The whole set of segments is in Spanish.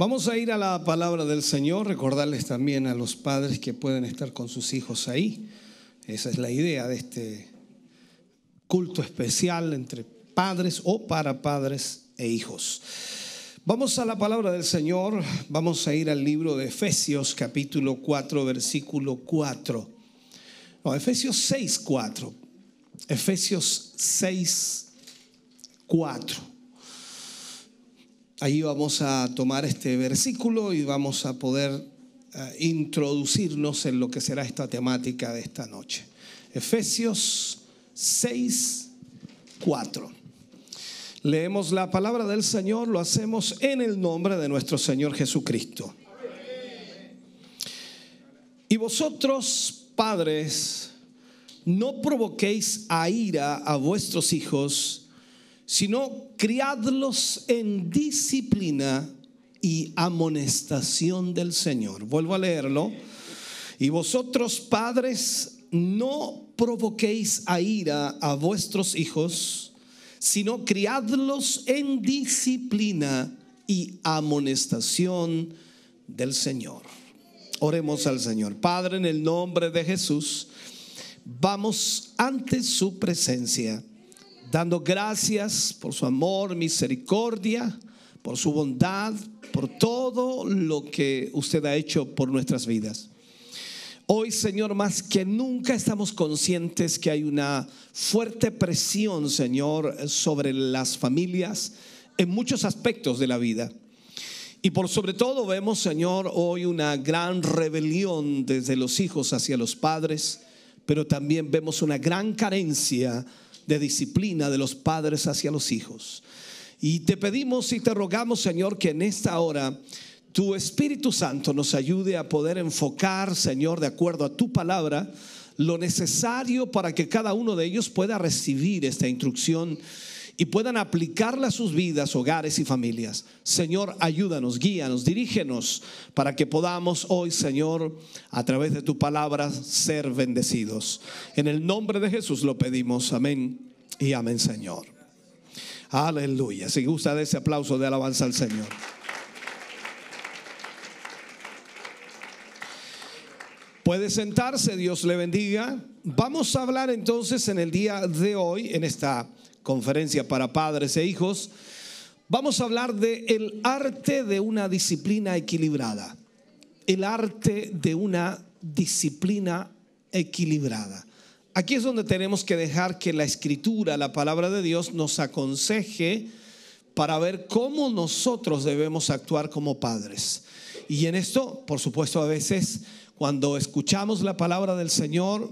Vamos a ir a la palabra del Señor, recordarles también a los padres que pueden estar con sus hijos ahí. Esa es la idea de este culto especial entre padres o para padres e hijos. Vamos a la palabra del Señor, vamos a ir al libro de Efesios capítulo 4 versículo 4. No, Efesios 6, 4. Efesios 6, 4. Ahí vamos a tomar este versículo y vamos a poder uh, introducirnos en lo que será esta temática de esta noche. Efesios 6, 4. Leemos la palabra del Señor, lo hacemos en el nombre de nuestro Señor Jesucristo. Y vosotros, padres, no provoquéis a ira a vuestros hijos, sino criadlos en disciplina y amonestación del Señor. Vuelvo a leerlo. Y vosotros, padres, no provoquéis a ira a vuestros hijos, sino criadlos en disciplina y amonestación del Señor. Oremos al Señor. Padre, en el nombre de Jesús, vamos ante su presencia, dando gracias por su amor, misericordia, por su bondad, por todo lo que usted ha hecho por nuestras vidas. Hoy, Señor, más que nunca estamos conscientes que hay una fuerte presión, Señor, sobre las familias en muchos aspectos de la vida. Y por sobre todo vemos, Señor, hoy una gran rebelión desde los hijos hacia los padres, pero también vemos una gran carencia de disciplina de los padres hacia los hijos. Y te pedimos y te rogamos, Señor, que en esta hora tu Espíritu Santo nos ayude a poder enfocar, Señor, de acuerdo a tu palabra, lo necesario para que cada uno de ellos pueda recibir esta instrucción y puedan aplicarla a sus vidas, hogares y familias. Señor, ayúdanos, guíanos, dirígenos para que podamos hoy, Señor, a través de tu palabra, ser bendecidos. En el nombre de Jesús lo pedimos. Amén y amén, Señor. Aleluya. Si gusta de ese aplauso de alabanza al Señor. Puede sentarse, Dios le bendiga. Vamos a hablar entonces en el día de hoy, en esta conferencia para padres e hijos, vamos a hablar de el arte de una disciplina equilibrada. El arte de una disciplina equilibrada. Aquí es donde tenemos que dejar que la escritura, la palabra de Dios, nos aconseje para ver cómo nosotros debemos actuar como padres. Y en esto, por supuesto, a veces cuando escuchamos la palabra del Señor,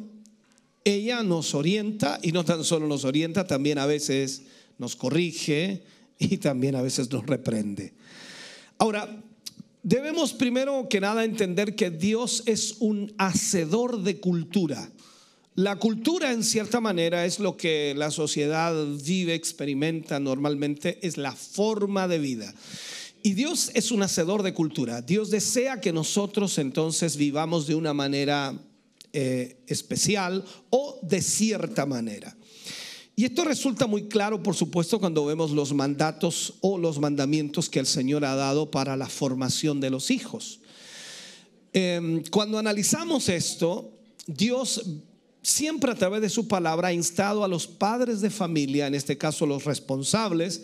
ella nos orienta y no tan solo nos orienta, también a veces nos corrige y también a veces nos reprende. Ahora, debemos primero que nada entender que Dios es un hacedor de cultura. La cultura en cierta manera es lo que la sociedad vive, experimenta normalmente, es la forma de vida. Y Dios es un hacedor de cultura. Dios desea que nosotros entonces vivamos de una manera eh, especial o de cierta manera. Y esto resulta muy claro, por supuesto, cuando vemos los mandatos o los mandamientos que el Señor ha dado para la formación de los hijos. Eh, cuando analizamos esto, Dios siempre a través de su palabra ha instado a los padres de familia, en este caso los responsables,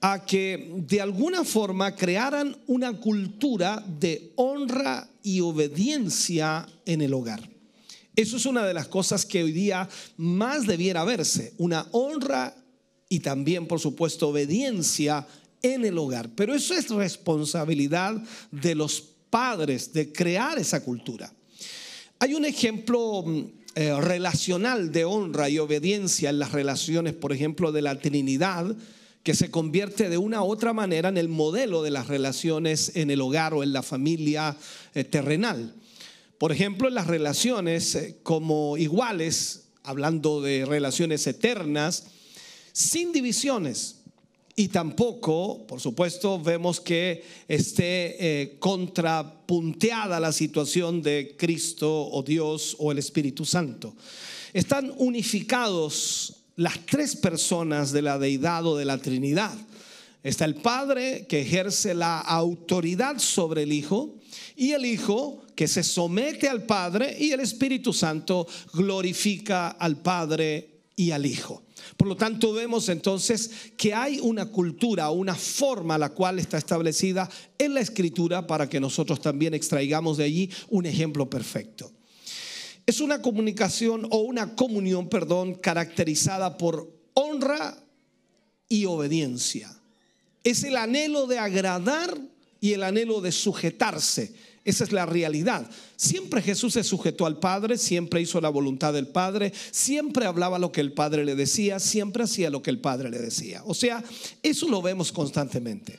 a que de alguna forma crearan una cultura de honra y obediencia en el hogar. Eso es una de las cosas que hoy día más debiera verse, una honra y también, por supuesto, obediencia en el hogar. Pero eso es responsabilidad de los padres de crear esa cultura. Hay un ejemplo eh, relacional de honra y obediencia en las relaciones, por ejemplo, de la Trinidad, que se convierte de una u otra manera en el modelo de las relaciones en el hogar o en la familia eh, terrenal. Por ejemplo, las relaciones eh, como iguales, hablando de relaciones eternas, sin divisiones. Y tampoco, por supuesto, vemos que esté eh, contrapunteada la situación de Cristo o Dios o el Espíritu Santo. Están unificados las tres personas de la deidad o de la Trinidad. Está el Padre que ejerce la autoridad sobre el Hijo y el Hijo que se somete al Padre y el Espíritu Santo glorifica al Padre y al Hijo. Por lo tanto, vemos entonces que hay una cultura, una forma la cual está establecida en la Escritura para que nosotros también extraigamos de allí un ejemplo perfecto. Es una comunicación o una comunión, perdón, caracterizada por honra y obediencia. Es el anhelo de agradar y el anhelo de sujetarse. Esa es la realidad. Siempre Jesús se sujetó al Padre, siempre hizo la voluntad del Padre, siempre hablaba lo que el Padre le decía, siempre hacía lo que el Padre le decía. O sea, eso lo vemos constantemente.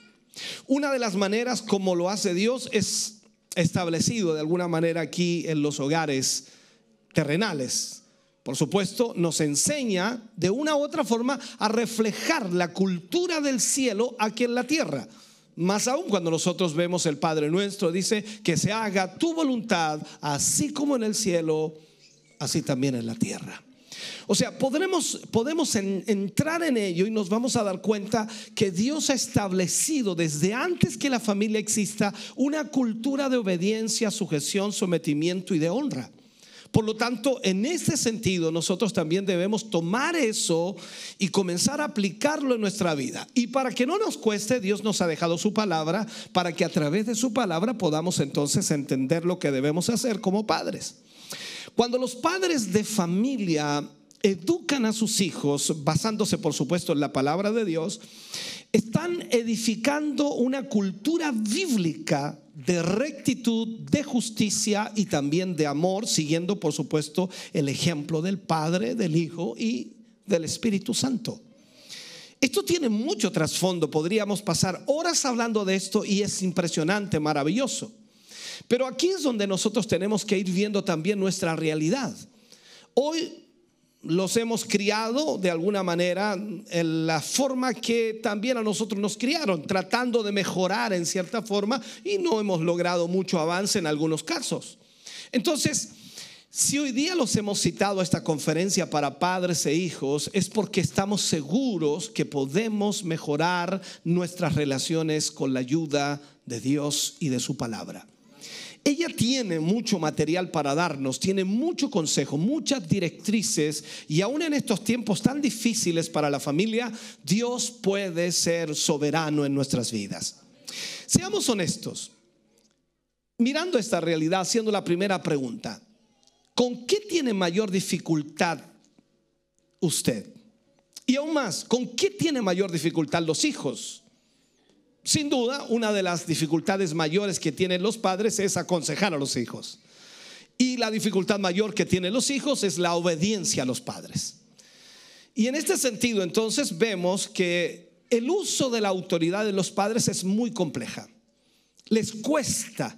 Una de las maneras como lo hace Dios es establecido de alguna manera aquí en los hogares terrenales. Por supuesto, nos enseña de una u otra forma a reflejar la cultura del cielo aquí en la tierra. Más aún cuando nosotros vemos el Padre nuestro, dice que se haga tu voluntad, así como en el cielo, así también en la tierra. O sea, podremos, podemos entrar en ello y nos vamos a dar cuenta que Dios ha establecido desde antes que la familia exista una cultura de obediencia, sujeción, sometimiento y de honra. Por lo tanto, en ese sentido, nosotros también debemos tomar eso y comenzar a aplicarlo en nuestra vida. Y para que no nos cueste, Dios nos ha dejado su palabra para que a través de su palabra podamos entonces entender lo que debemos hacer como padres. Cuando los padres de familia educan a sus hijos, basándose por supuesto en la palabra de Dios, están edificando una cultura bíblica de rectitud, de justicia y también de amor, siguiendo por supuesto el ejemplo del Padre, del Hijo y del Espíritu Santo. Esto tiene mucho trasfondo, podríamos pasar horas hablando de esto y es impresionante, maravilloso. Pero aquí es donde nosotros tenemos que ir viendo también nuestra realidad. Hoy los hemos criado de alguna manera en la forma que también a nosotros nos criaron, tratando de mejorar en cierta forma y no hemos logrado mucho avance en algunos casos. Entonces, si hoy día los hemos citado a esta conferencia para padres e hijos, es porque estamos seguros que podemos mejorar nuestras relaciones con la ayuda de Dios y de su palabra. Ella tiene mucho material para darnos, tiene mucho consejo, muchas directrices y aún en estos tiempos tan difíciles para la familia, Dios puede ser soberano en nuestras vidas. Seamos honestos. Mirando esta realidad, haciendo la primera pregunta, ¿con qué tiene mayor dificultad usted? Y aún más, ¿con qué tiene mayor dificultad los hijos? Sin duda, una de las dificultades mayores que tienen los padres es aconsejar a los hijos. Y la dificultad mayor que tienen los hijos es la obediencia a los padres. Y en este sentido, entonces, vemos que el uso de la autoridad de los padres es muy compleja. Les cuesta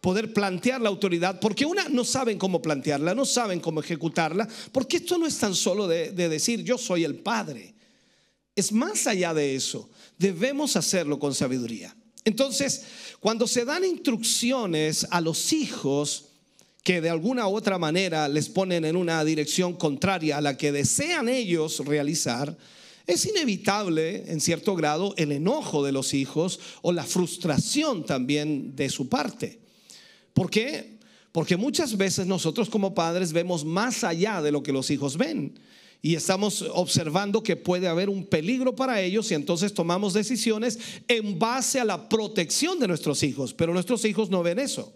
poder plantear la autoridad, porque una no saben cómo plantearla, no saben cómo ejecutarla, porque esto no es tan solo de, de decir yo soy el padre. Es más allá de eso debemos hacerlo con sabiduría. Entonces, cuando se dan instrucciones a los hijos que de alguna u otra manera les ponen en una dirección contraria a la que desean ellos realizar, es inevitable, en cierto grado, el enojo de los hijos o la frustración también de su parte. ¿Por qué? Porque muchas veces nosotros como padres vemos más allá de lo que los hijos ven y estamos observando que puede haber un peligro para ellos y entonces tomamos decisiones en base a la protección de nuestros hijos, pero nuestros hijos no ven eso.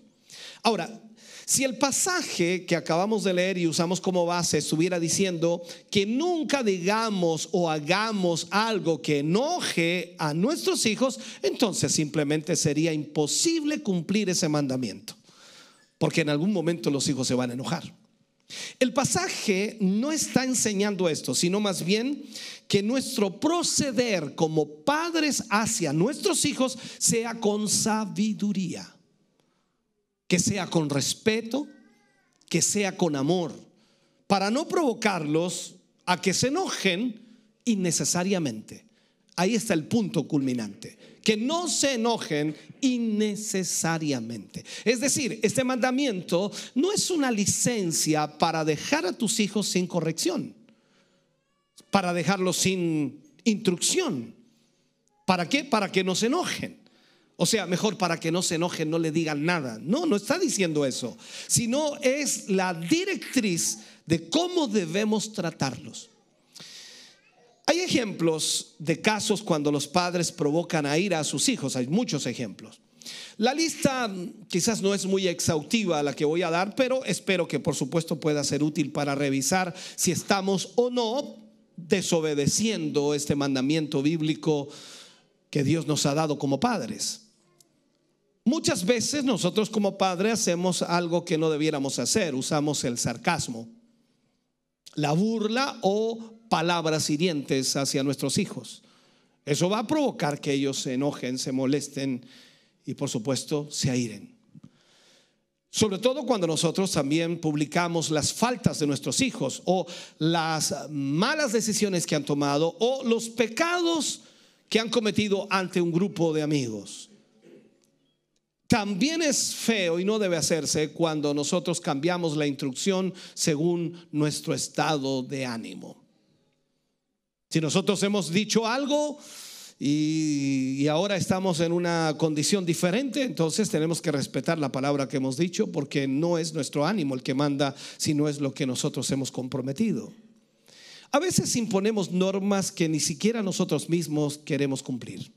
Ahora, si el pasaje que acabamos de leer y usamos como base estuviera diciendo que nunca digamos o hagamos algo que enoje a nuestros hijos, entonces simplemente sería imposible cumplir ese mandamiento, porque en algún momento los hijos se van a enojar. El pasaje no está enseñando esto, sino más bien que nuestro proceder como padres hacia nuestros hijos sea con sabiduría, que sea con respeto, que sea con amor, para no provocarlos a que se enojen innecesariamente. Ahí está el punto culminante. Que no se enojen innecesariamente. Es decir, este mandamiento no es una licencia para dejar a tus hijos sin corrección, para dejarlos sin instrucción. ¿Para qué? Para que no se enojen. O sea, mejor para que no se enojen, no le digan nada. No, no está diciendo eso, sino es la directriz de cómo debemos tratarlos. Hay ejemplos de casos cuando los padres provocan a ira a sus hijos, hay muchos ejemplos. La lista quizás no es muy exhaustiva la que voy a dar, pero espero que por supuesto pueda ser útil para revisar si estamos o no desobedeciendo este mandamiento bíblico que Dios nos ha dado como padres. Muchas veces nosotros como padres hacemos algo que no debiéramos hacer, usamos el sarcasmo, la burla o palabras hirientes hacia nuestros hijos. Eso va a provocar que ellos se enojen, se molesten y por supuesto se airen. Sobre todo cuando nosotros también publicamos las faltas de nuestros hijos o las malas decisiones que han tomado o los pecados que han cometido ante un grupo de amigos. También es feo y no debe hacerse cuando nosotros cambiamos la instrucción según nuestro estado de ánimo. Si nosotros hemos dicho algo y, ahora estamos en una condición diferente, entonces tenemos que respetar la palabra que hemos dicho porque no es nuestro ánimo el que manda, sino es lo que nosotros hemos comprometido. A veces imponemos normas que ni siquiera nosotros mismos queremos cumplir.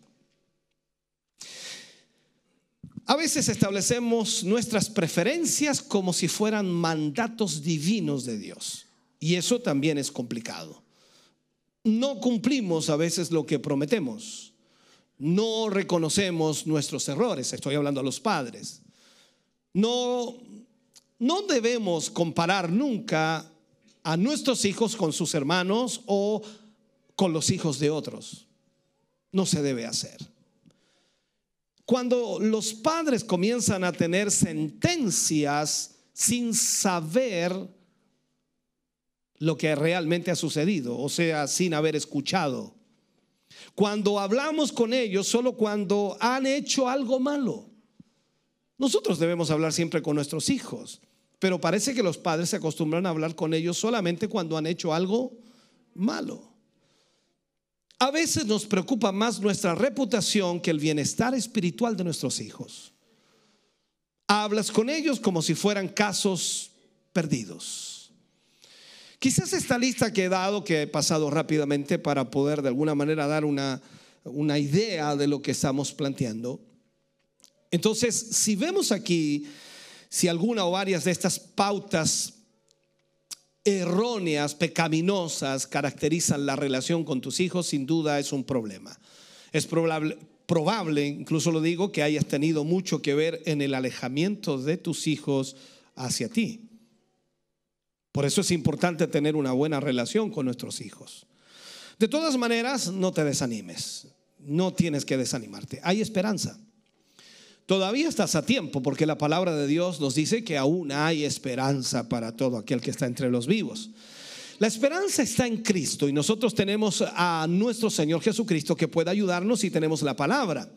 A veces establecemos nuestras preferencias como si fueran mandatos divinos de Dios. Y eso también es complicado no cumplimos a veces lo que prometemos. No reconocemos nuestros errores. Estoy hablando a los padres. No, no debemos comparar nunca a nuestros hijos con sus hermanos o con los hijos de otros. No se debe hacer. Cuando los padres comienzan a tener sentencias sin saber lo que realmente ha sucedido, o sea, sin haber escuchado. Cuando hablamos con ellos, solo cuando han hecho algo malo. Nosotros debemos hablar siempre con nuestros hijos, pero parece que los padres se acostumbran a hablar con ellos solamente cuando han hecho algo malo. A veces nos preocupa más nuestra reputación que el bienestar espiritual de nuestros hijos. Hablas con ellos como si fueran casos perdidos. Quizás esta lista que he dado, que he pasado rápidamente para poder de alguna manera dar una, una idea de lo que estamos planteando. Entonces, si vemos aquí, si alguna o varias de estas pautas erróneas, pecaminosas, caracterizan la relación con tus hijos, sin duda es un problema. Es probable, probable, incluso lo digo, que hayas tenido mucho que ver en el alejamiento de tus hijos hacia ti. Por eso es importante tener una buena relación con nuestros hijos. De todas maneras, no te desanimes. No tienes que desanimarte. Hay esperanza. Todavía estás a tiempo porque la palabra de Dios nos dice que aún hay esperanza para todo aquel que está entre los vivos. La esperanza está en Cristo y nosotros tenemos a nuestro Señor Jesucristo que puede ayudarnos y tenemos la palabra.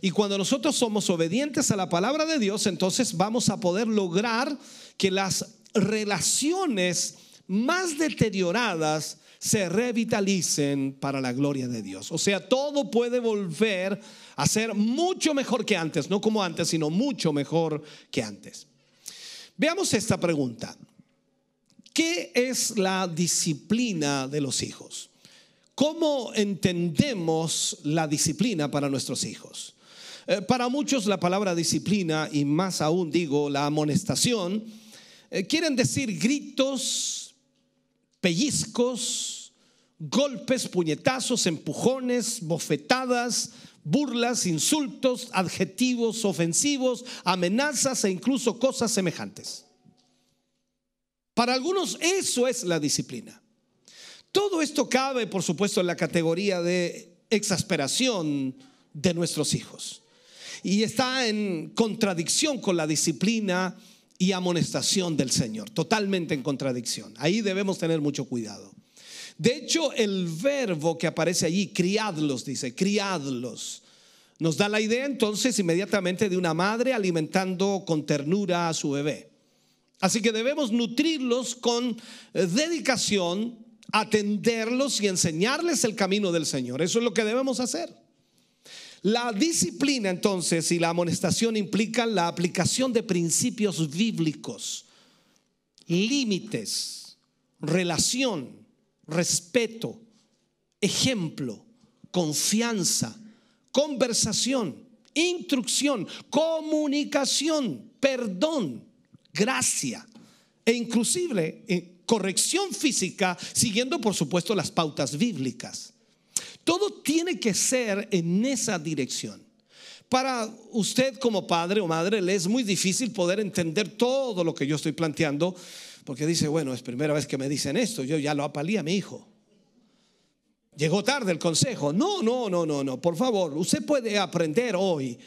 Y cuando nosotros somos obedientes a la palabra de Dios, entonces vamos a poder lograr que las relaciones más deterioradas se revitalicen para la gloria de Dios. O sea, todo puede volver a ser mucho mejor que antes, no como antes, sino mucho mejor que antes. Veamos esta pregunta. ¿Qué es la disciplina de los hijos? ¿Cómo entendemos la disciplina para nuestros hijos? Eh, para muchos la palabra disciplina y más aún digo la amonestación eh, quieren decir gritos, pellizcos, golpes, puñetazos, empujones, bofetadas, burlas, insultos, adjetivos ofensivos, amenazas e incluso cosas semejantes. Para algunos eso es la disciplina. Todo esto cabe, por supuesto, en la categoría de exasperación de nuestros hijos. Y está en contradicción con la disciplina y amonestación del Señor, totalmente en contradicción. Ahí debemos tener mucho cuidado. De hecho, el verbo que aparece allí, criadlos, dice, criadlos, nos da la idea entonces inmediatamente de una madre alimentando con ternura a su bebé. Así que debemos nutrirlos con eh, dedicación, atenderlos y enseñarles el camino del Señor. Eso es lo que debemos hacer. La disciplina entonces y la amonestación implican la aplicación de principios bíblicos, límites, relación, respeto, ejemplo, confianza, conversación, instrucción, comunicación, perdón, gracia e inclusive eh, corrección física siguiendo por supuesto las pautas bíblicas. Todo tiene que ser en esa dirección. Para usted como padre o madre le es muy difícil poder entender todo lo que yo estoy planteando porque dice, bueno, es primera vez que me dicen esto, yo ya lo apalí a mi hijo. Llegó tarde el consejo. No, no, no, no, no. Por favor, usted puede aprender hoy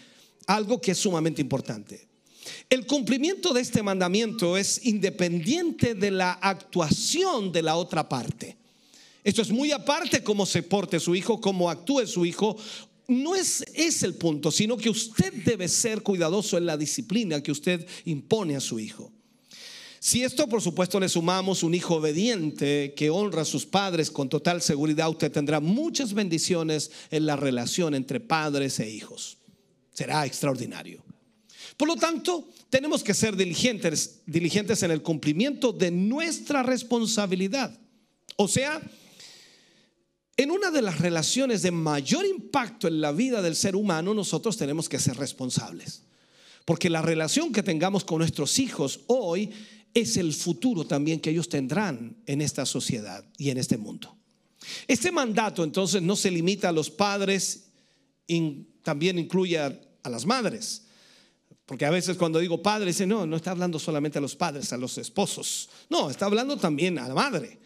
algo que es sumamente importante. El cumplimiento de este mandamiento es independiente de la actuación de la otra parte. Esto es muy aparte cómo se porte su hijo, cómo actúe su hijo. No es, es el punto, sino que usted debe ser cuidadoso en la disciplina que usted impone a su hijo. Si esto, por supuesto, le sumamos un hijo obediente que honra a sus padres con total seguridad, usted tendrá muchas bendiciones en la relación entre padres e hijos. Será extraordinario. Por lo tanto, tenemos que ser diligentes, diligentes en el cumplimiento de nuestra responsabilidad. O sea, en una de las relaciones de mayor impacto en la vida del ser humano, nosotros tenemos que ser responsables. Porque la relación que tengamos con nuestros hijos hoy es el futuro también que ellos tendrán en esta sociedad y en este mundo. Este mandato entonces no se limita a los padres, también incluye a, las madres. Porque a veces cuando digo padre, dice, no, no está hablando solamente a los padres, a los esposos. No, está hablando también a la madre.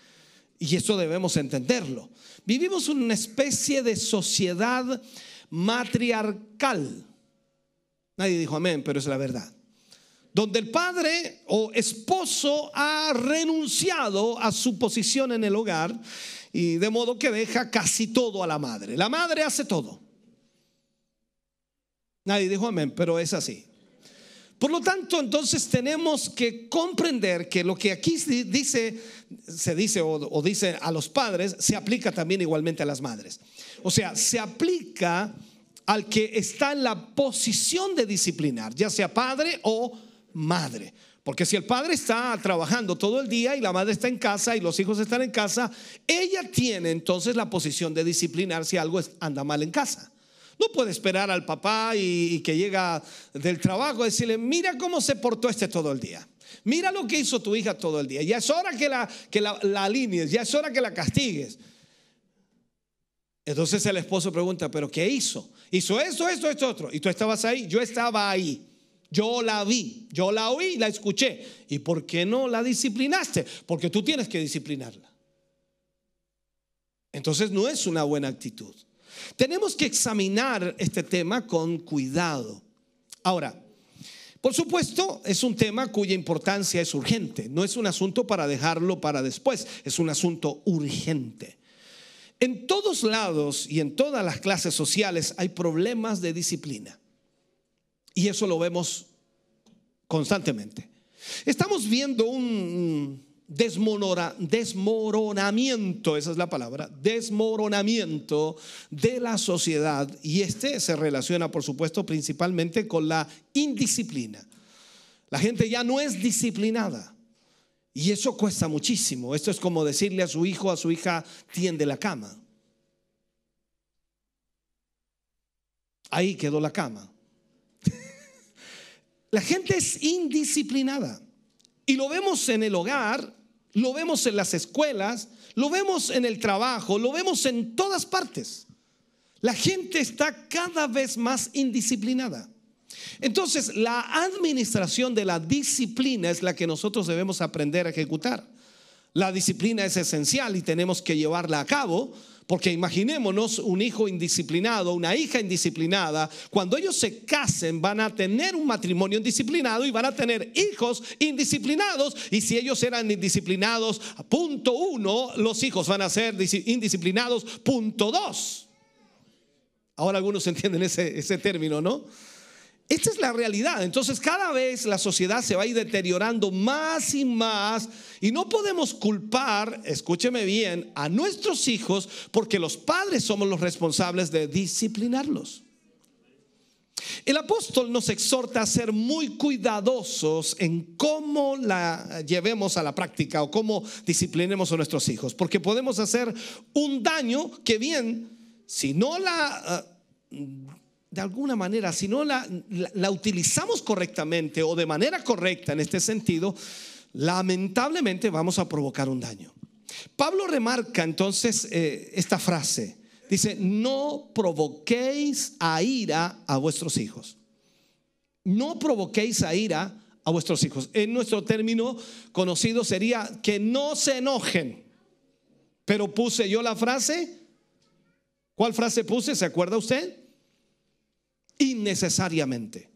Y eso debemos entenderlo. Vivimos una especie de sociedad matriarcal. Nadie dijo amén, pero es la verdad donde el padre o esposo ha renunciado a su posición en el hogar y de modo que deja casi todo a la madre. La madre hace todo. Nadie dijo amén, pero es así. Por lo tanto, entonces tenemos que comprender que lo que aquí dice, se dice o, o, dice a los padres, se aplica también igualmente a las madres. O sea, se aplica al que está en la posición de disciplinar, ya sea padre o madre. Porque si el padre está trabajando todo el día y la madre está en casa y los hijos están en casa, ella tiene entonces la posición de disciplinar si algo anda mal en casa. No puede esperar al papá y, que llega del trabajo y decirle, mira cómo se portó este todo el día. Mira lo que hizo tu hija todo el día. Ya es hora que la, que la, la alinees, ya es hora que la castigues. Entonces el esposo pregunta, ¿pero qué hizo? Hizo esto, esto, esto, otro. Y tú estabas ahí, yo estaba ahí. Yo la vi, yo la oí, la escuché. ¿Y por qué no la disciplinaste? Porque tú tienes que disciplinarla. Entonces no es una buena actitud. Tenemos que examinar este tema con cuidado. Ahora, por supuesto, es un tema cuya importancia es urgente. No es un asunto para dejarlo para después, es un asunto urgente. En todos lados y en todas las clases sociales hay problemas de disciplina. Y eso lo vemos constantemente. Estamos viendo un desmoronamiento, esa es la palabra, desmoronamiento de la sociedad. Y este se relaciona, por supuesto, principalmente con la indisciplina. La gente ya no es disciplinada. Y eso cuesta muchísimo. Esto es como decirle a su hijo, a su hija, tiende la cama. Ahí quedó la cama. La gente es indisciplinada. Y lo vemos en el hogar, lo vemos en las escuelas, lo vemos en el trabajo, lo vemos en todas partes. La gente está cada vez más indisciplinada. Entonces, la administración de la disciplina es la que nosotros debemos aprender a ejecutar. La disciplina es esencial y tenemos que llevarla a cabo, porque imaginémonos un hijo indisciplinado, una hija indisciplinada, cuando ellos se casen van a tener un matrimonio indisciplinado y van a tener hijos indisciplinados. Y si ellos eran indisciplinados, punto uno, los hijos van a ser indisciplinados, punto dos. Ahora algunos entienden ese, ese término, ¿no? Esta es la realidad. Entonces cada vez la sociedad se va a ir deteriorando más y más y no podemos culpar, escúcheme bien, a nuestros hijos porque los padres somos los responsables de disciplinarlos. El apóstol nos exhorta a ser muy cuidadosos en cómo la llevemos a la práctica o cómo disciplinemos a nuestros hijos, porque podemos hacer un daño que bien, si no la... De alguna manera, si no la, la, utilizamos correctamente o de manera correcta en este sentido, lamentablemente vamos a provocar un daño. Pablo remarca entonces eh, esta frase. Dice, no provoquéis a ira a vuestros hijos. No provoquéis a ira a vuestros hijos. En nuestro término conocido sería que no se enojen. Pero puse yo la frase. ¿Cuál frase puse? ¿Se acuerda usted? Innecesariamente.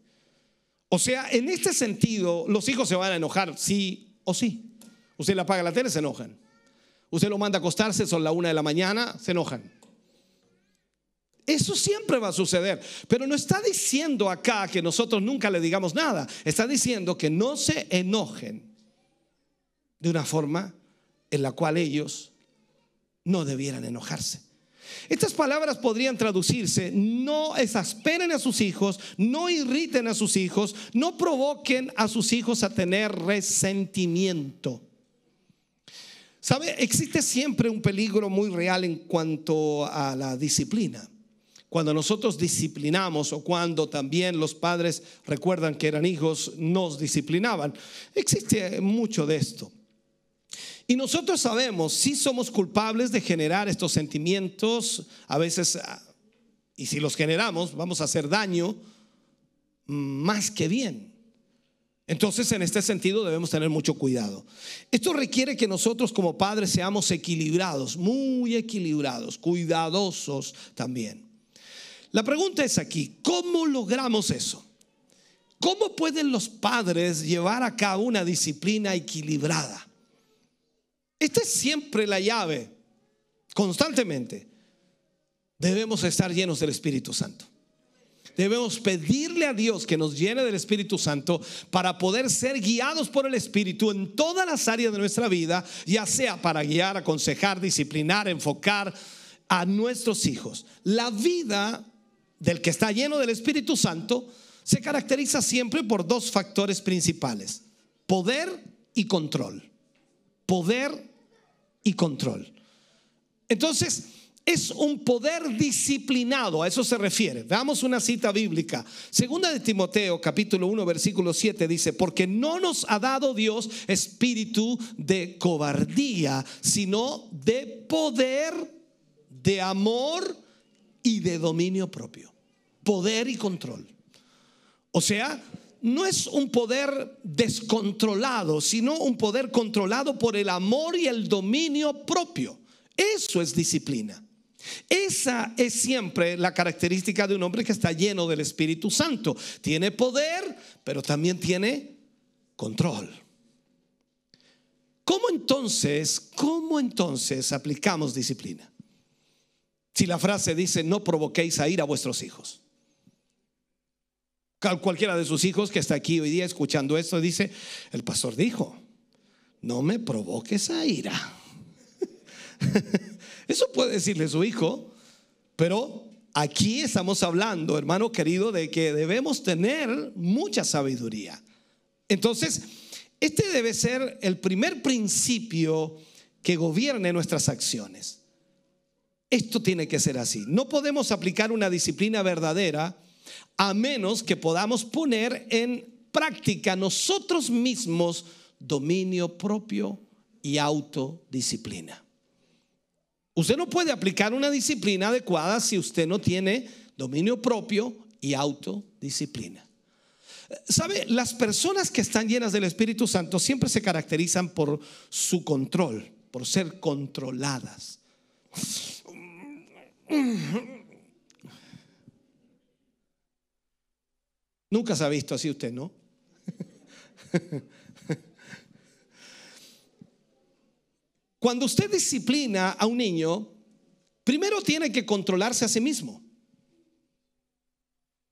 O sea, en este sentido, los hijos se van a enojar, sí o sí. Usted le apaga la tele, se enojan. Usted lo manda a acostarse, son la una de la mañana, se enojan. Eso siempre va a suceder. Pero no está diciendo acá que nosotros nunca le digamos nada. Está diciendo que no se enojen de una forma en la cual ellos no debieran enojarse. Estas palabras podrían traducirse, no exasperen a sus hijos, no irriten a sus hijos, no provoquen a sus hijos a tener resentimiento. ¿Sabe? Existe siempre un peligro muy real en cuanto a la disciplina. Cuando nosotros disciplinamos o cuando también los padres recuerdan que eran hijos, nos disciplinaban. Existe mucho de esto. Y nosotros sabemos, si somos culpables de generar estos sentimientos, a veces, ah, y si los generamos, vamos a hacer daño más que bien. Entonces, en este sentido, debemos tener mucho cuidado. Esto requiere que nosotros como padres seamos equilibrados, muy equilibrados, cuidadosos también. La pregunta es aquí, ¿cómo logramos eso? ¿Cómo pueden los padres llevar a cabo una disciplina equilibrada? Esta es siempre la llave, constantemente. Debemos estar llenos del Espíritu Santo. Debemos pedirle a Dios que nos llene del Espíritu Santo para poder ser guiados por el Espíritu en todas las áreas de nuestra vida, ya sea para guiar, aconsejar, disciplinar, enfocar a nuestros hijos. La vida del que está lleno del Espíritu Santo se caracteriza siempre por dos factores principales, poder y control. Poder y control. Entonces, es un poder disciplinado, a eso se refiere. Veamos una cita bíblica. Segunda de Timoteo, capítulo 1, versículo 7 dice, porque no nos ha dado Dios espíritu de cobardía, sino de poder, de amor y de dominio propio. Poder y control. O sea, no es un poder descontrolado, sino un poder controlado por el amor y el dominio propio. Eso es disciplina. Esa es siempre la característica de un hombre que está lleno del Espíritu Santo. Tiene poder, pero también tiene control. ¿Cómo entonces, cómo entonces aplicamos disciplina? Si la frase dice, no provoquéis a ir a vuestros hijos cualquiera de sus hijos que está aquí hoy día escuchando esto dice, el pastor dijo, no me provoques a ira. Eso puede decirle su hijo, pero aquí estamos hablando, hermano querido, de que debemos tener mucha sabiduría. Entonces, este debe ser el primer principio que gobierne nuestras acciones. Esto tiene que ser así. No podemos aplicar una disciplina verdadera a menos que podamos poner en práctica nosotros mismos dominio propio y autodisciplina. Usted no puede aplicar una disciplina adecuada si usted no tiene dominio propio y autodisciplina. ¿Sabe? Las personas que están llenas del Espíritu Santo siempre se caracterizan por su control, por ser controladas. Nunca se ha visto así usted, ¿no? Cuando usted disciplina a un niño, primero tiene que controlarse a sí mismo.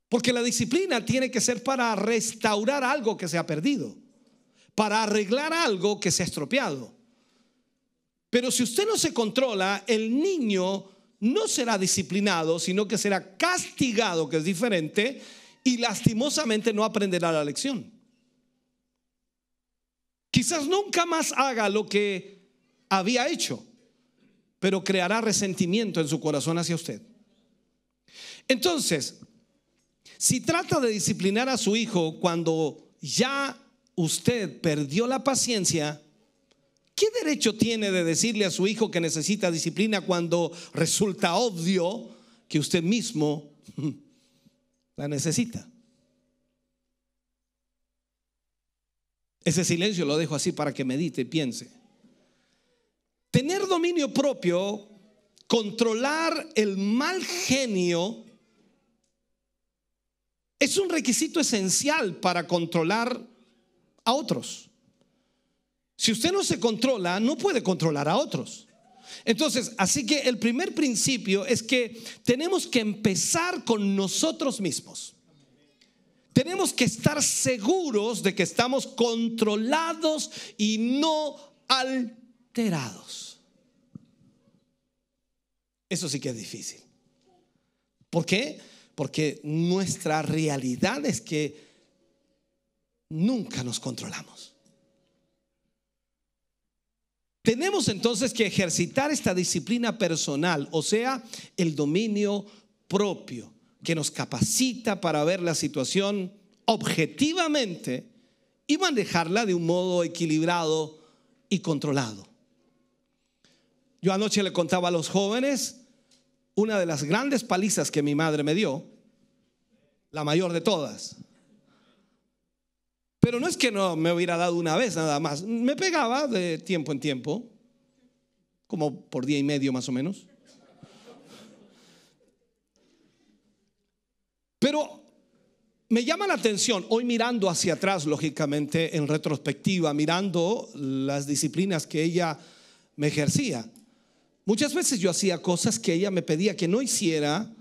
Porque la disciplina tiene que ser para restaurar algo que se ha perdido, para arreglar algo que se ha estropeado. Pero si usted no se controla, el niño no será disciplinado, sino que será castigado, que es diferente, y lastimosamente no aprenderá la lección. Quizás nunca más haga lo que había hecho, pero creará resentimiento en su corazón hacia usted. Entonces, si trata de disciplinar a su hijo cuando ya usted perdió la paciencia, ¿qué derecho tiene de decirle a su hijo que necesita disciplina cuando resulta obvio que usted mismo la necesita? Ese silencio lo dejo así para que medite y piense. Tener dominio propio, controlar el mal genio, es un requisito esencial para controlar a otros. Si usted no se controla, no puede controlar a otros. Entonces, así que el primer principio es que tenemos que empezar con nosotros mismos. Tenemos que estar seguros de que estamos controlados y no alterados. Eso sí que es difícil. ¿Por qué? Porque nuestra realidad es que nunca nos controlamos. Tenemos entonces que ejercitar esta disciplina personal, o sea, el dominio propio que nos capacita para ver la situación objetivamente y manejarla de un modo equilibrado y controlado. Yo anoche le contaba a los jóvenes una de las grandes palizas que mi madre me dio, la mayor de todas. Pero no es que no me hubiera dado una vez nada más, me pegaba de tiempo en tiempo, como por día y medio más o menos. Pero me llama la atención, hoy mirando hacia atrás, lógicamente, en retrospectiva, mirando las disciplinas que ella me ejercía. Muchas veces yo hacía cosas que ella me pedía que no hiciera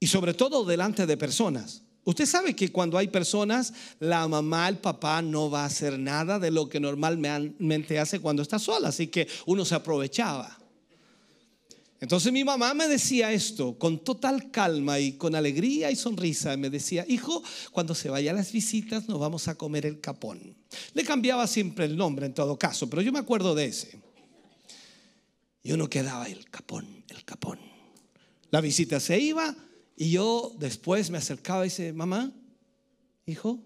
y sobre todo delante de personas. Usted sabe que cuando hay personas, la mamá, el papá no va a hacer nada de lo que normalmente hace cuando está sola, así que uno se aprovechaba. Entonces mi mamá me decía esto con total calma y con alegría y sonrisa. Me decía, hijo, cuando se vayan las visitas nos vamos a comer el capón. Le cambiaba siempre el nombre en todo caso, pero yo me acuerdo de ese. Y uno quedaba el capón, el capón. La visita se iba y yo después me acercaba y dice, mamá, hijo,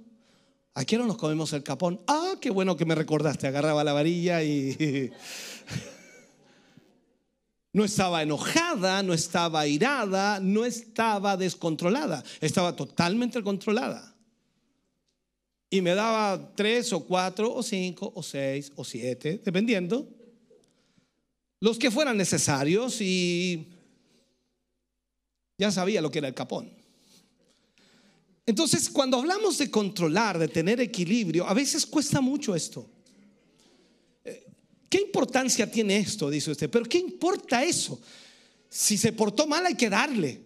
¿a qué nos comemos el capón? Ah, qué bueno que me recordaste. Agarraba la varilla y... No estaba enojada, no estaba irada, no estaba descontrolada, estaba totalmente controlada. Y me daba tres o cuatro o cinco o seis o siete, dependiendo, los que fueran necesarios y ya sabía lo que era el capón. Entonces, cuando hablamos de controlar, de tener equilibrio, a veces cuesta mucho esto. ¿Qué importancia tiene esto? Dice usted. Pero ¿qué importa eso? Si se portó mal hay que darle.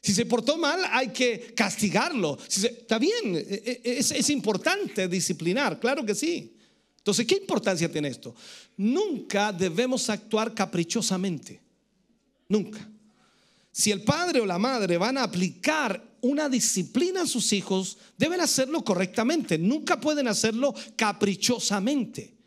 Si se portó mal hay que castigarlo. está bien, e, e, es, es importante disciplinar, claro que sí. Entonces, ¿qué importancia tiene esto? Nunca debemos actuar caprichosamente. Nunca. Si el padre o la madre van a aplicar una disciplina a sus hijos, deben hacerlo correctamente. Nunca pueden hacerlo caprichosamente.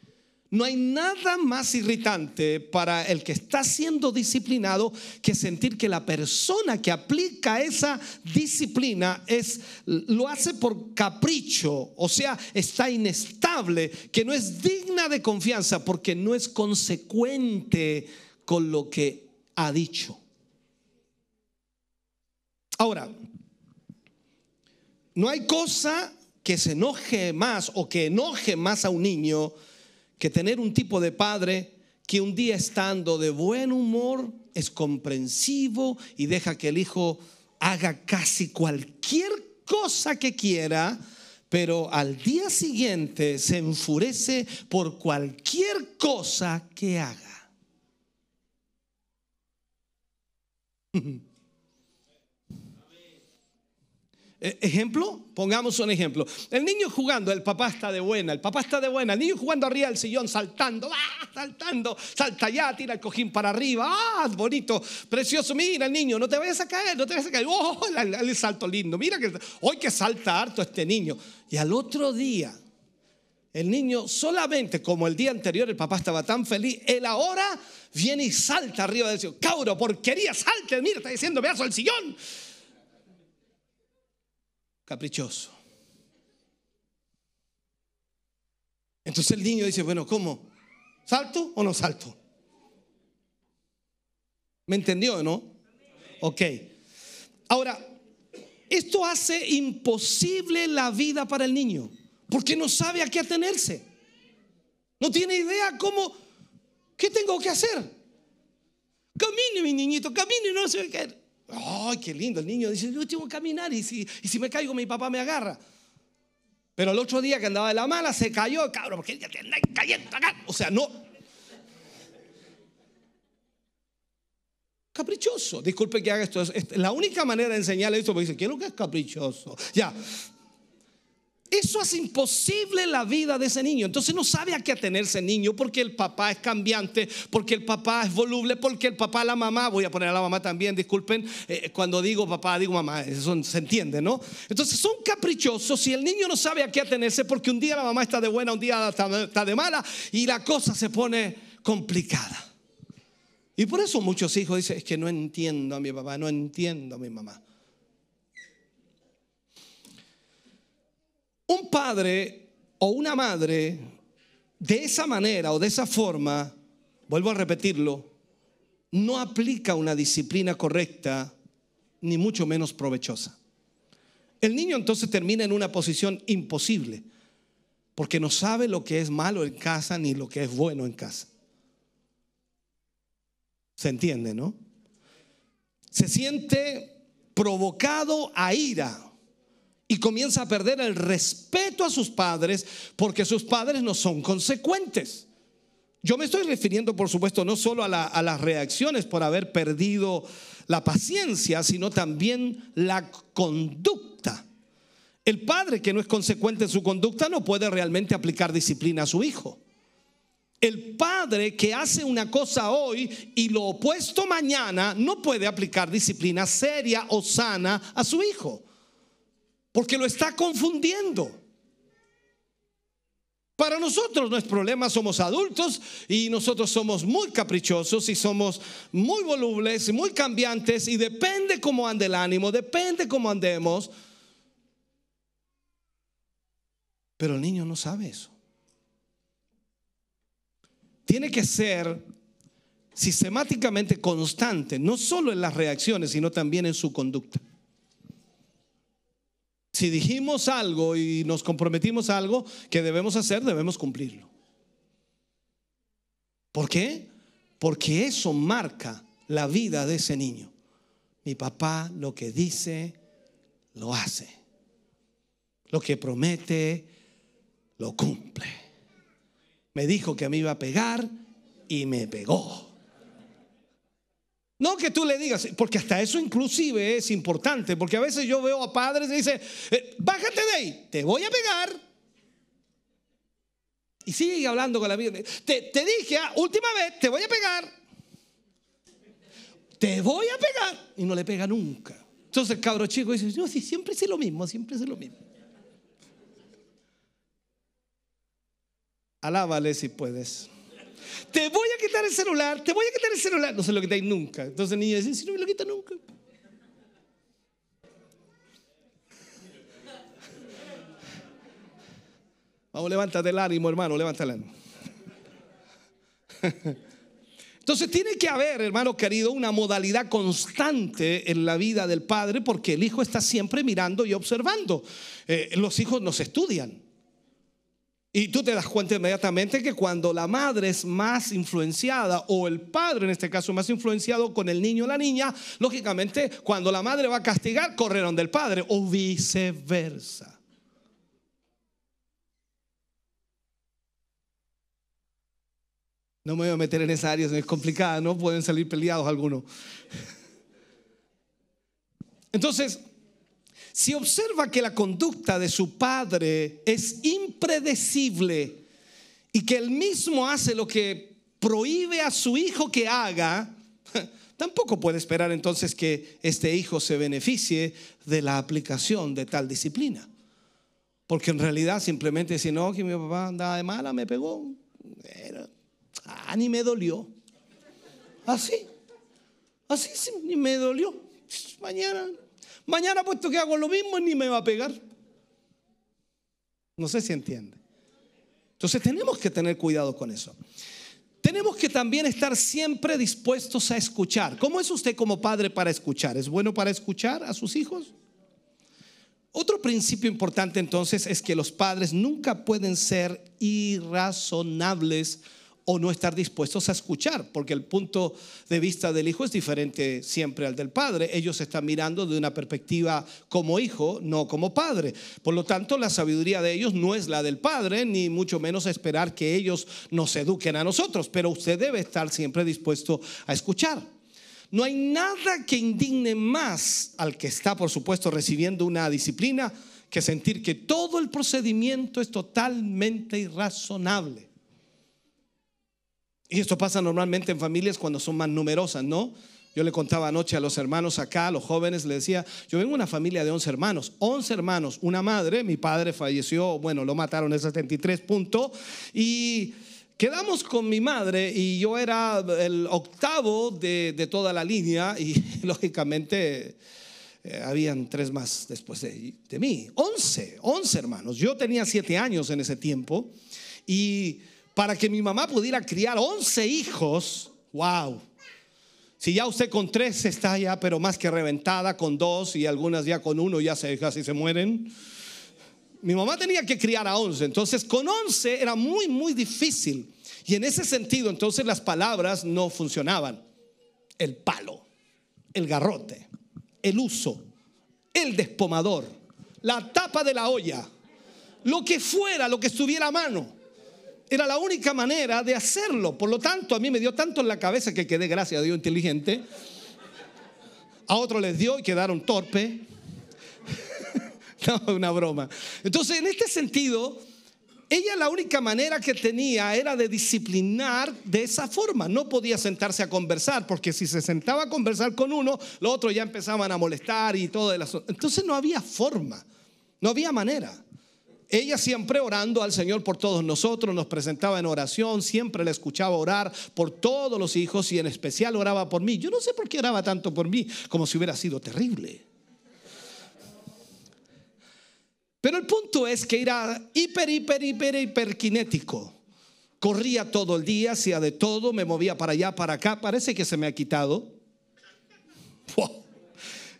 No hay nada más irritante para el que está siendo disciplinado que sentir que la persona que aplica esa disciplina es lo hace por capricho, o sea, está inestable, que no es digna de confianza porque no es consecuente con lo que ha dicho. Ahora, no hay cosa que se enoje más o que enoje más a un niño que tener un tipo de padre que un día estando de buen humor es comprensivo y deja que el hijo haga casi cualquier cosa que quiera, pero al día siguiente se enfurece por cualquier cosa que haga. E, ejemplo, pongamos un ejemplo. El niño jugando, el papá está de buena, el papá está de buena, el niño jugando arriba del sillón, saltando, ¡ah! saltando, salta allá, tira el cojín para arriba, ¡ah! bonito, precioso, mira el niño, no te vayas a caer, no te vayas a caer, ¡oh! El, salto lindo, mira que hoy que salta harto este niño. Y al otro día, el niño solamente como el día anterior el papá estaba tan feliz, él ahora viene y salta arriba del sillón. Cauro, porquería, salte, mira, está diciendo, veas el sillón caprichoso. Entonces el niño dice, bueno, ¿cómo? ¿Salto o no salto? ¿Me entendió, no? Ok. Ahora, esto hace imposible la vida para el niño, porque no sabe a qué atenerse. No tiene idea cómo, ¿qué tengo que hacer? Camine, mi niñito, camine, no sé qué. ¡Ay, qué lindo! El niño dice, yo tengo que caminar y si, y si me caigo mi papá me agarra. Pero el otro día que andaba de la mala se cayó, cabrón, porque ya te cayendo acá. O sea, no. Caprichoso. Disculpe que haga esto. Es la única manera de enseñarle esto, porque dice, ¿qué es lo que es caprichoso? Ya. Eso hace imposible la vida de ese niño. Entonces no sabe a qué atenerse el niño porque el papá es cambiante, porque el papá es voluble, porque el papá, la mamá, voy a poner a la mamá también, disculpen, eh, cuando digo papá, digo mamá, eso se entiende, ¿no? Entonces son caprichosos y el niño no sabe a qué atenerse porque un día la mamá está de buena, un día está de mala y la cosa se pone complicada. Y por eso muchos hijos dicen, es que no entiendo a mi papá, no entiendo a mi mamá. Un padre o una madre de esa manera o de esa forma, vuelvo a repetirlo, no aplica una disciplina correcta ni mucho menos provechosa. El niño entonces termina en una posición imposible, porque no sabe lo que es malo en casa ni lo que es bueno en casa. ¿Se entiende, no? Se siente provocado a ira y comienza a perder el respeto a sus padres porque sus padres no son consecuentes. Yo me estoy refiriendo, por supuesto, no solo a, las reacciones por haber perdido la paciencia, sino también la conducta. El padre que no es consecuente en su conducta no puede realmente aplicar disciplina a su hijo. El padre que hace una cosa hoy y lo opuesto mañana no puede aplicar disciplina seria o sana a su hijo porque lo está confundiendo. Para nosotros no es problema, somos adultos y nosotros somos muy caprichosos y somos muy volubles y muy cambiantes y depende cómo ande el ánimo, depende cómo andemos. Pero el niño no sabe eso. Tiene que ser sistemáticamente constante, no solo en las reacciones, sino también en su conducta. Si dijimos algo y nos comprometimos a algo que debemos hacer, debemos cumplirlo. ¿Por qué? Porque eso marca la vida de ese niño. Mi papá lo que dice, lo hace. Lo que promete, lo cumple. Me dijo que me iba a pegar y me pegó. No que tú le digas, porque hasta eso inclusive es importante, porque a veces yo veo a padres y dicen, eh, bájate de ahí, te voy a pegar. Y sigue hablando con la. Te, te dije, ah, última vez, te voy a pegar. Te voy a pegar. Y no le pega nunca. Entonces el cabro chico dice, no, sí, siempre es lo mismo, siempre es lo mismo. Alábale si puedes te voy a quitar el celular, te voy a quitar el celular. No se lo quitáis nunca. Entonces el niño dice, si no me lo quita nunca. Vamos, levántate el ánimo, hermano, levanta el ánimo. Entonces tiene que haber, hermano querido, una modalidad constante en la vida del padre porque el hijo está siempre mirando y observando. Eh, los hijos nos estudian. Y tú te das cuenta inmediatamente que cuando la madre es más influenciada o el padre en este caso más influenciado con el niño o la niña, lógicamente cuando la madre va a castigar, corrieron del padre o viceversa. No me voy a meter en esa área, es complicada, ¿no? Pueden salir peleados algunos. Entonces, si observa que la conducta de su padre es impredecible y que él mismo hace lo que prohíbe a su hijo que haga, tampoco puede esperar entonces que este hijo se beneficie de la aplicación de tal disciplina. Porque en realidad simplemente si no, que mi papá andaba de mala, me pegó. Ah, ni me dolió. Así. Así ni me dolió. Mañana, mañana puesto que hago lo mismo, ni me va a pegar. No sé si entiende. Entonces tenemos que tener cuidado con eso. Tenemos que también estar siempre dispuestos a escuchar. ¿Cómo es usted como padre para escuchar? ¿Es bueno para escuchar a sus hijos? Otro principio importante entonces es que los padres nunca pueden ser irrazonables o no estar dispuestos a escuchar, porque el punto de vista del hijo es diferente siempre al del padre. Ellos están mirando de una perspectiva como hijo, no como padre. Por lo tanto, la sabiduría de ellos no es la del padre, ni mucho menos esperar que ellos nos eduquen a nosotros, pero usted debe estar siempre dispuesto a escuchar. No hay nada que indigne más al que está, por supuesto, recibiendo una disciplina que sentir que todo el procedimiento es totalmente irrazonable. Y esto pasa normalmente en familias cuando son más numerosas, ¿no? Yo le contaba anoche a los hermanos acá, a los jóvenes, le decía, yo vengo de una familia de 11 hermanos, 11 hermanos, una madre, mi padre falleció, bueno, lo mataron en 73 puntos, y quedamos con mi madre y yo era el octavo de, toda la línea y lógicamente eh, habían tres más después de, de mí, 11, 11 hermanos, yo tenía 7 años en ese tiempo y para que mi mamá pudiera criar 11 hijos, wow. Si ya usted con tres está ya, pero más que reventada, con dos y algunas ya con uno ya se, casi se mueren. Mi mamá tenía que criar a 11, entonces con 11 era muy, muy difícil. Y en ese sentido, entonces las palabras no funcionaban. El palo, el garrote, el uso, el despomador, la tapa de la olla, lo que fuera, lo que estuviera a mano era la única manera de hacerlo. Por lo tanto, a mí me dio tanto en la cabeza que quedé, gracias a Dios, inteligente. A otro les dio y quedaron torpe. no, una broma. Entonces, en este sentido, ella la única manera que tenía era de disciplinar de esa forma. No podía sentarse a conversar, porque si se sentaba a conversar con uno, los otros ya empezaban a molestar y todo. Entonces no había forma, no había manera. Ella siempre orando al Señor por todos nosotros, nos presentaba en oración, siempre le escuchaba orar por todos los hijos y en especial oraba por mí. Yo no sé por qué oraba tanto por mí, como si hubiera sido terrible. Pero el punto es que era hiper, hiper, hiper, hiperkinético. Corría todo el día, hacía de todo, me movía para allá, para acá. Parece que se me ha quitado.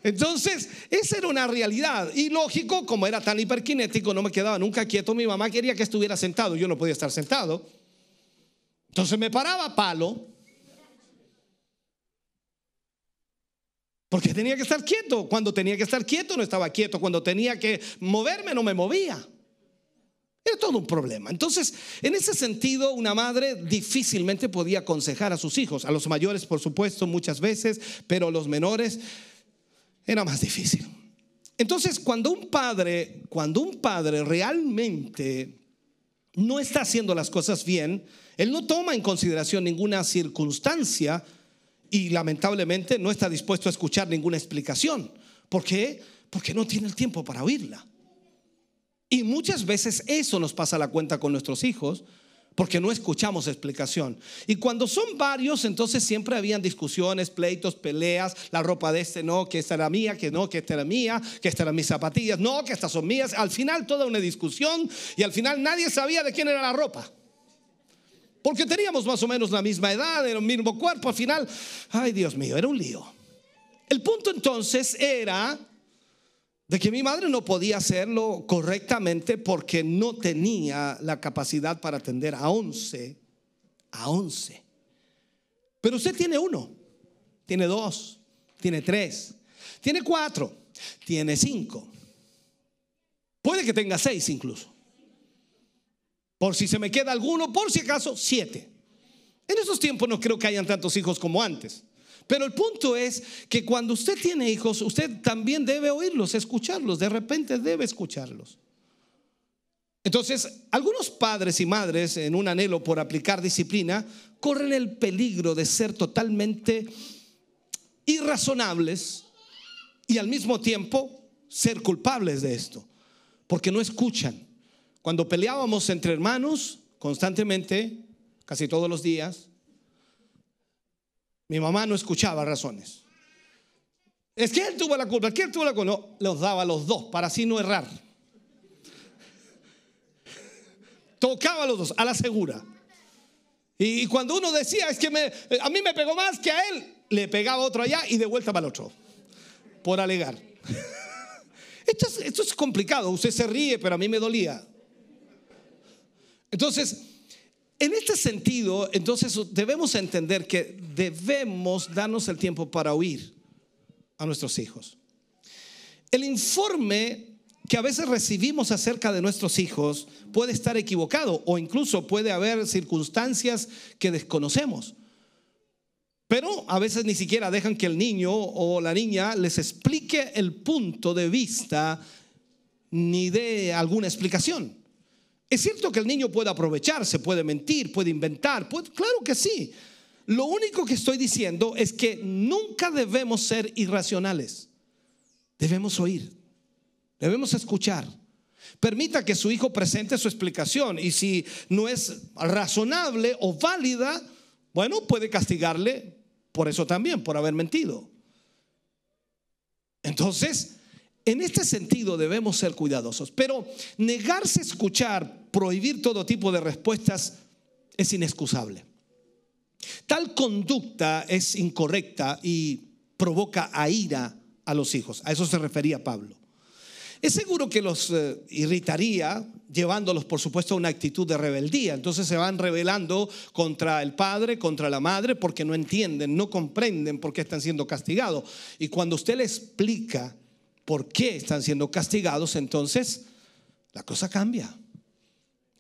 Entonces, esa era una realidad. Y lógico, como era tan hiperkinético, no me quedaba nunca quieto. Mi mamá quería que estuviera sentado. Yo no podía estar sentado. Entonces me paraba palo. Porque tenía que estar quieto. Cuando tenía que estar quieto, no estaba quieto. Cuando tenía que moverme, no me movía. Era todo un problema. Entonces, en ese sentido, una madre difícilmente podía aconsejar a sus hijos. A los mayores, por supuesto, muchas veces, pero los menores era más difícil. Entonces, cuando un padre, cuando un padre realmente no está haciendo las cosas bien, él no toma en consideración ninguna circunstancia y lamentablemente no está dispuesto a escuchar ninguna explicación. ¿Por qué? Porque no tiene el tiempo para oírla. Y muchas veces eso nos pasa a la cuenta con nuestros hijos, porque no escuchamos explicación. Y cuando son varios, entonces siempre habían discusiones, pleitos, peleas, la ropa de este no, que esta era mía, que no, que esta era mía, que esta eran mis zapatillas, no, que estas son mías. Al final toda una discusión y al final nadie sabía de quién era la ropa. porque teníamos más o menos la misma edad, el mismo cuerpo, al final, ay Dios mío, era un lío. El punto entonces era de que mi madre no podía hacerlo correctamente porque no tenía la capacidad para atender a 11, a 11. Pero usted tiene uno, tiene dos, tiene tres, tiene cuatro, tiene cinco. Puede que tenga seis incluso. Por si se me queda alguno, por si acaso, siete. En esos tiempos no creo que hayan tantos hijos como antes. Pero el punto es que cuando usted tiene hijos, usted también debe oírlos, escucharlos. De repente debe escucharlos. Entonces, algunos padres y madres en un anhelo por aplicar disciplina corren el peligro de ser totalmente irrazonables y al mismo tiempo ser culpables de esto porque no escuchan. Cuando peleábamos entre hermanos constantemente, casi todos los días, mi mamá no escuchaba razones. Es que él tuvo la culpa, que él tuvo la culpa. No, los daba a los dos para así no errar. Tocaba a los dos, a la segura. Y cuando uno decía, es que a mí me pegó más que a él, le pegaba otro allá y de vuelta para el otro, por alegar. Esto es, complicado, usted se ríe, pero a mí me dolía. Entonces, en este sentido, entonces debemos entender que debemos darnos el tiempo para oír a nuestros hijos. El informe que a veces recibimos acerca de nuestros hijos puede estar equivocado o incluso puede haber circunstancias que desconocemos. Pero a veces ni siquiera dejan que el niño o la niña les explique el punto de vista ni dé alguna explicación. Es cierto que el niño puede aprovecharse, puede mentir, puede inventar, claro que sí. Lo único que estoy diciendo es que nunca debemos ser irracionales. Debemos oír, debemos escuchar. Permita que su hijo presente su explicación y si no es razonable o válida, bueno, puede castigarle por eso también, por haber mentido. Entonces, en este sentido debemos ser cuidadosos, pero negarse a escuchar, prohibir todo tipo de respuestas es inexcusable. Tal conducta es incorrecta y provoca a ira a los hijos. A eso se refería Pablo. Es seguro que los eh, irritaría, llevándolos, por supuesto, a una actitud de rebeldía. Entonces se van rebelando contra el padre, contra la madre, porque no entienden, no comprenden por qué están siendo castigados. Y cuando usted le explica por qué están siendo castigados, entonces la cosa cambia.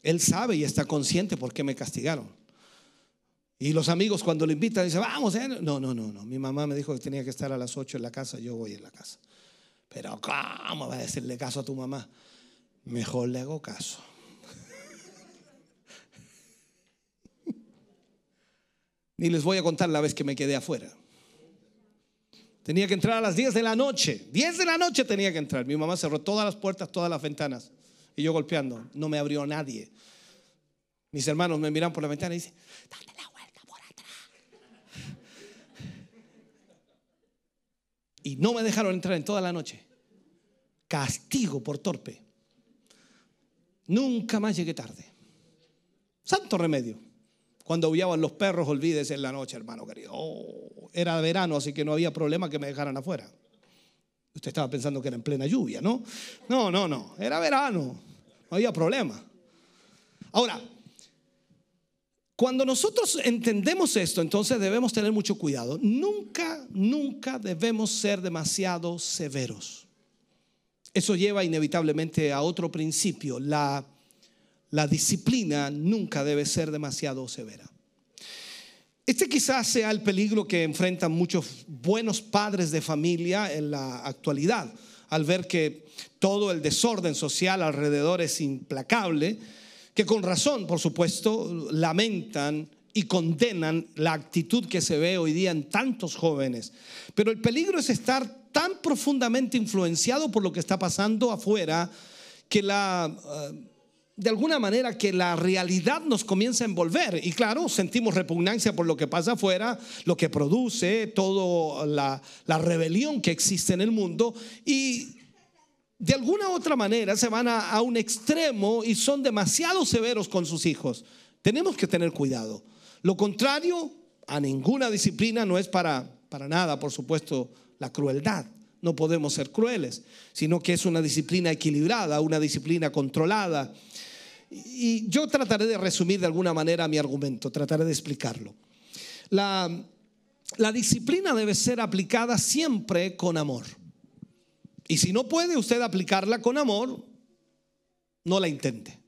Él sabe y está consciente por qué me castigaron. Y los amigos cuando le invitan dicen, vamos, eh". no, no, no, no. Mi mamá me dijo que tenía que estar a las 8 en la casa, yo voy en la casa. Pero ¿cómo va a decirle caso a tu mamá? Mejor le hago caso. Ni les voy a contar la vez que me quedé afuera. Tenía que entrar a las 10 de la noche. 10 de la noche tenía que entrar. Mi mamá cerró todas las puertas, todas las ventanas. Y yo golpeando. No me abrió nadie. Mis hermanos me miran por la ventana y dicen, dale la vuelta por atrás. Y no me dejaron entrar en toda la noche. Castigo por torpe. Nunca más llegué tarde. Santo remedio. Cuando aullaban los perros, olvídese en la noche, hermano querido. Oh, era verano, así que no había problema que me dejaran afuera. Usted estaba pensando que era en plena lluvia, ¿no? No, no, no. Era verano. No había problema. Ahora, cuando nosotros entendemos esto, entonces debemos tener mucho cuidado. Nunca, nunca debemos ser demasiado severos. Eso lleva inevitablemente a otro principio. La, la disciplina nunca debe ser demasiado severa. Este quizás sea el peligro que enfrentan muchos buenos padres de familia en la actualidad, al ver que todo el desorden social alrededor es implacable que con razón, por supuesto, lamentan y condenan la actitud que se ve hoy día en tantos jóvenes. Pero el peligro es estar tan profundamente influenciado por lo que está pasando afuera que la... Eh, de alguna manera que la realidad nos comienza a envolver. Y claro, sentimos repugnancia por lo que pasa afuera, lo que produce, toda la, la, rebelión que existe en el mundo. Y de alguna otra manera se van a, un extremo y son demasiado severos con sus hijos. Tenemos que tener cuidado. Lo contrario a ninguna disciplina no es para, para nada, por supuesto, la crueldad. No podemos ser crueles, sino que es una disciplina equilibrada, una disciplina controlada. Y yo trataré de resumir de alguna manera mi argumento, trataré de explicarlo. La, disciplina debe ser aplicada siempre con amor. Y si no puede usted aplicarla con amor, no la intente.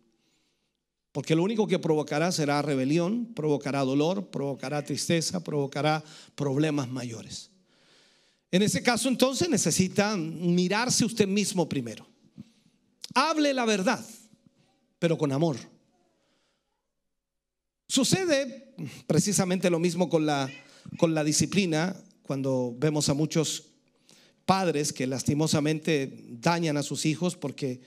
Porque lo único que provocará será rebelión, provocará dolor, provocará tristeza, provocará problemas mayores. En ese caso entonces necesita mirarse usted mismo primero. Hable la verdad, pero con amor. Sucede precisamente lo mismo con la, con la disciplina cuando vemos a muchos padres que lastimosamente dañan a sus hijos porque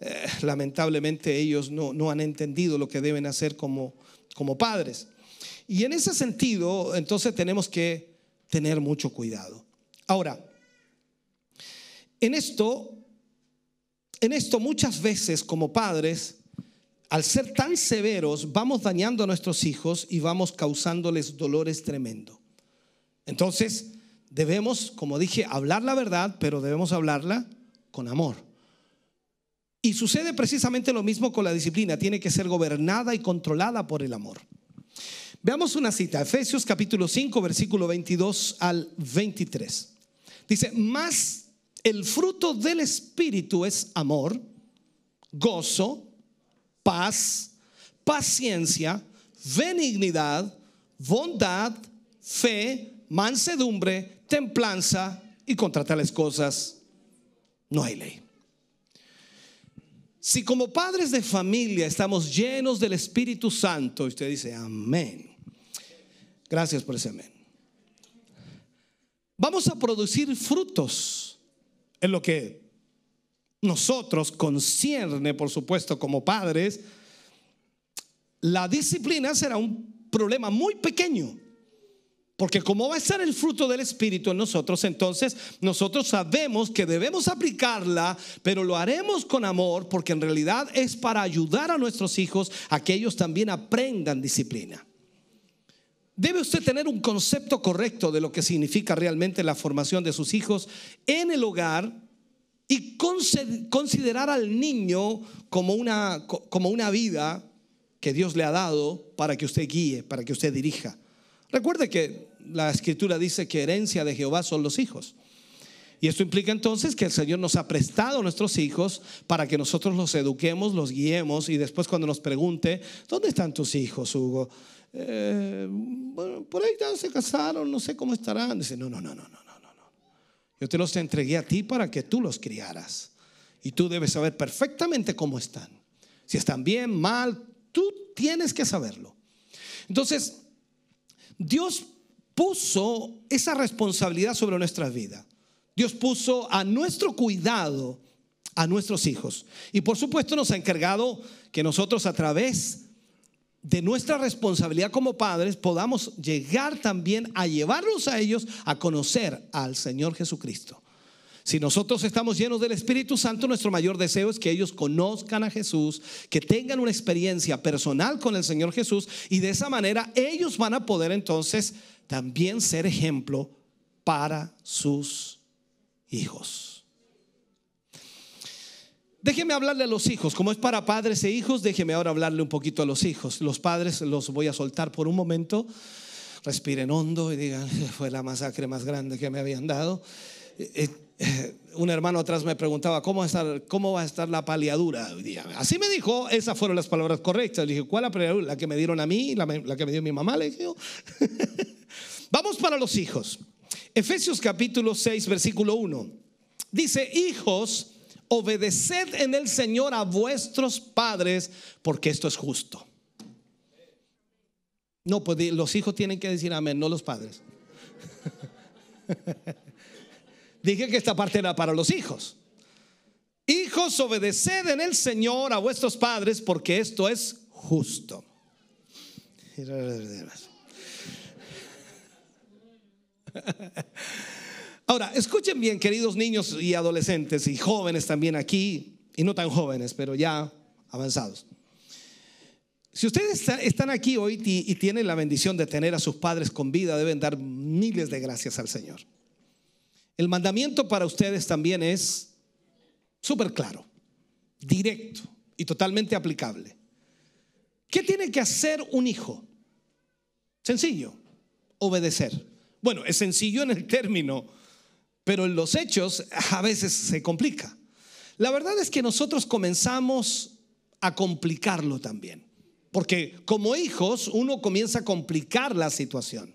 eh, lamentablemente ellos no, no, han entendido lo que deben hacer como, como padres. Y en ese sentido, entonces tenemos que tener mucho cuidado. Ahora, en esto, en esto muchas veces como padres, al ser tan severos, vamos dañando a nuestros hijos y vamos causándoles dolores tremendo. Entonces, debemos, como dije, hablar la verdad, pero debemos hablarla con amor. Y sucede precisamente lo mismo con la disciplina, tiene que ser gobernada y controlada por el amor. Veamos una cita, Efesios capítulo 5, versículo 22 al 23. Dice, más el fruto del Espíritu es amor, gozo, paz, paciencia, benignidad, bondad, fe, mansedumbre, templanza y contra tales cosas no hay ley. Si como padres de familia estamos llenos del Espíritu Santo, usted dice, amén. Gracias por ese amén. Vamos a producir frutos en lo que nosotros concierne, por supuesto, como padres. La disciplina será un problema muy pequeño porque como va a ser el fruto del Espíritu en nosotros, entonces nosotros sabemos que debemos aplicarla, pero lo haremos con amor, porque en realidad es para ayudar a nuestros hijos a que ellos también aprendan disciplina. Debe usted tener un concepto correcto de lo que significa realmente la formación de sus hijos en el hogar y considerar al niño como una, como una vida que Dios le ha dado para que usted guíe, para que usted dirija. Recuerde que la escritura dice que herencia de Jehová son los hijos. Y esto implica entonces que el Señor nos ha prestado a nuestros hijos para que nosotros los eduquemos, los guiemos y después cuando nos pregunte, ¿dónde están tus hijos, Hugo? Eh, bueno, por ahí ya se casaron, no sé cómo estarán. Dice, no, no, no, no, no. Yo te los entregué a ti para que tú los criaras. Y tú debes saber perfectamente cómo están. Si están bien, mal, tú tienes que saberlo. Entonces, Dios puso esa responsabilidad sobre nuestra vida. Dios puso a nuestro cuidado a nuestros hijos. Y por supuesto nos ha encargado que nosotros a través de nuestra responsabilidad como padres podamos llegar también a llevarlos a ellos a conocer al Señor Jesucristo. Si nosotros estamos llenos del Espíritu Santo, nuestro mayor deseo es que ellos conozcan a Jesús, que tengan una experiencia personal con el Señor Jesús y de esa manera ellos van a poder entonces también ser ejemplo para sus hijos. Déjeme hablarle a los hijos, como es para padres e hijos, déjeme ahora hablarle un poquito a los hijos. Los padres los voy a soltar por un momento, respiren hondo y digan, fue la masacre más grande que me habían dado. Eh, eh, un hermano atrás me preguntaba, ¿cómo va a estar, cómo va a estar la paliadura Así me dijo, esas fueron las palabras correctas. Le dije, ¿cuál la paliadura? La que me dieron a mí, la, que me dio mi mamá, le dije. Vamos para los hijos. Efesios capítulo 6, versículo 1. Dice, hijos, obedeced en el Señor a vuestros padres, porque esto es justo. No, pues los hijos tienen que decir amén, no los padres. Dije que esta parte era para los hijos. Hijos, obedeced en el Señor a vuestros padres, porque esto es justo. Ahora, escuchen bien, queridos niños y adolescentes y jóvenes también aquí, y no tan jóvenes, pero ya avanzados. Si ustedes están aquí hoy y tienen la bendición de tener a sus padres con vida, deben dar miles de gracias al Señor. El mandamiento para ustedes también es súper claro, directo y totalmente aplicable. ¿Qué tiene que hacer un hijo? Sencillo, obedecer. Bueno, es sencillo en el término, pero en los hechos a veces se complica. La verdad es que nosotros comenzamos a complicarlo también, porque como hijos uno comienza a complicar la situación.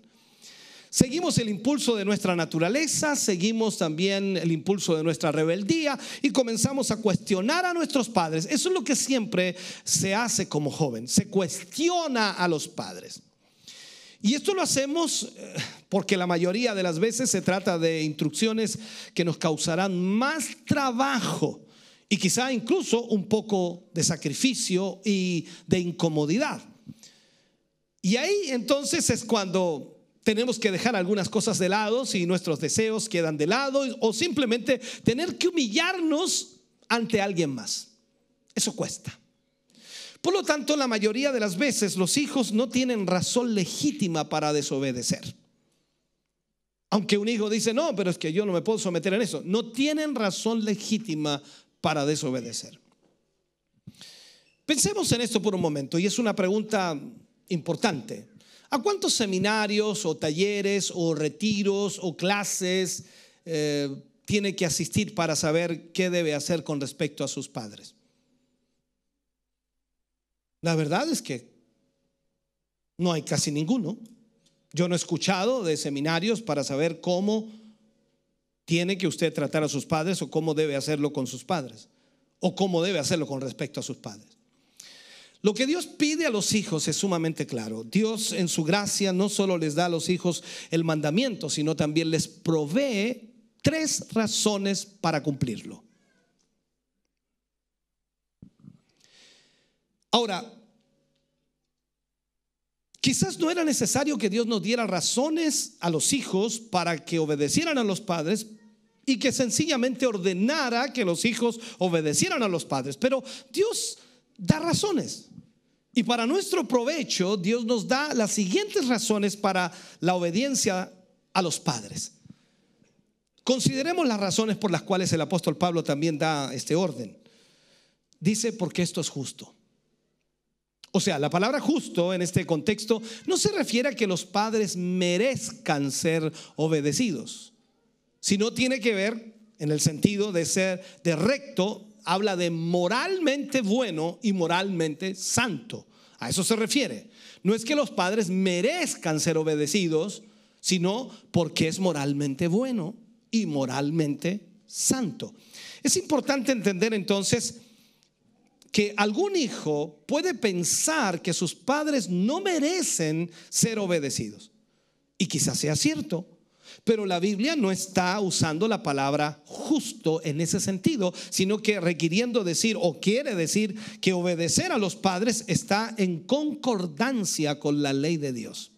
Seguimos el impulso de nuestra naturaleza, seguimos también el impulso de nuestra rebeldía y comenzamos a cuestionar a nuestros padres. Eso es lo que siempre se hace como joven, se cuestiona a los padres. Y esto lo hacemos eh, porque la mayoría de las veces se trata de instrucciones que nos causarán más trabajo y quizá incluso un poco de sacrificio y de incomodidad. Y ahí entonces es cuando tenemos que dejar algunas cosas de lado si nuestros deseos quedan de lado o simplemente tener que humillarnos ante alguien más. Eso cuesta. Por lo tanto, la mayoría de las veces los hijos no tienen razón legítima para desobedecer. Aunque un hijo dice, no, pero es que yo no me puedo someter en eso. No tienen razón legítima para desobedecer. Pensemos en esto por un momento y es una pregunta importante. ¿A cuántos seminarios o talleres o retiros o clases eh, tiene que asistir para saber qué debe hacer con respecto a sus padres? La verdad es que no hay casi ninguno. Yo no he escuchado de seminarios para saber cómo tiene que usted tratar a sus padres o cómo debe hacerlo con sus padres o cómo debe hacerlo con respecto a sus padres. Lo que Dios pide a los hijos es sumamente claro. Dios en su gracia no solo les da a los hijos el mandamiento, sino también les provee tres razones para cumplirlo. Ahora, quizás no era necesario que Dios nos diera razones a los hijos para que obedecieran a los padres y que sencillamente ordenara que los hijos obedecieran a los padres, pero Dios da razones. Y para nuestro provecho, Dios nos da las siguientes razones para la obediencia a los padres. Consideremos las razones por las cuales el apóstol Pablo también da este orden. Dice, porque esto es justo. O sea, la palabra justo en este contexto no se refiere a que los padres merezcan ser obedecidos, sino tiene que ver en el sentido de ser de recto, habla de moralmente bueno y moralmente santo. A eso se refiere. No es que los padres merezcan ser obedecidos, sino porque es moralmente bueno y moralmente santo. Es importante entender entonces que algún hijo puede pensar que sus padres no merecen ser obedecidos. Y quizás sea cierto, pero la Biblia no está usando la palabra justo en ese sentido, sino que requiriendo decir o quiere decir que obedecer a los padres está en concordancia con la ley de Dios.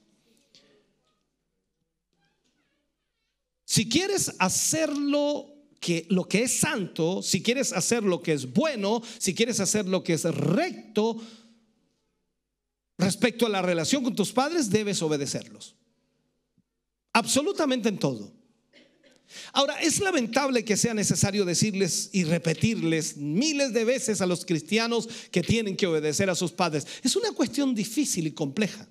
Si quieres hacerlo que lo que es santo, si quieres hacer lo que es bueno, si quieres hacer lo que es recto respecto a la relación con tus padres, debes obedecerlos. Absolutamente en todo. Ahora, es lamentable que sea necesario decirles y repetirles miles de veces a los cristianos que tienen que obedecer a sus padres. Es una cuestión difícil y compleja.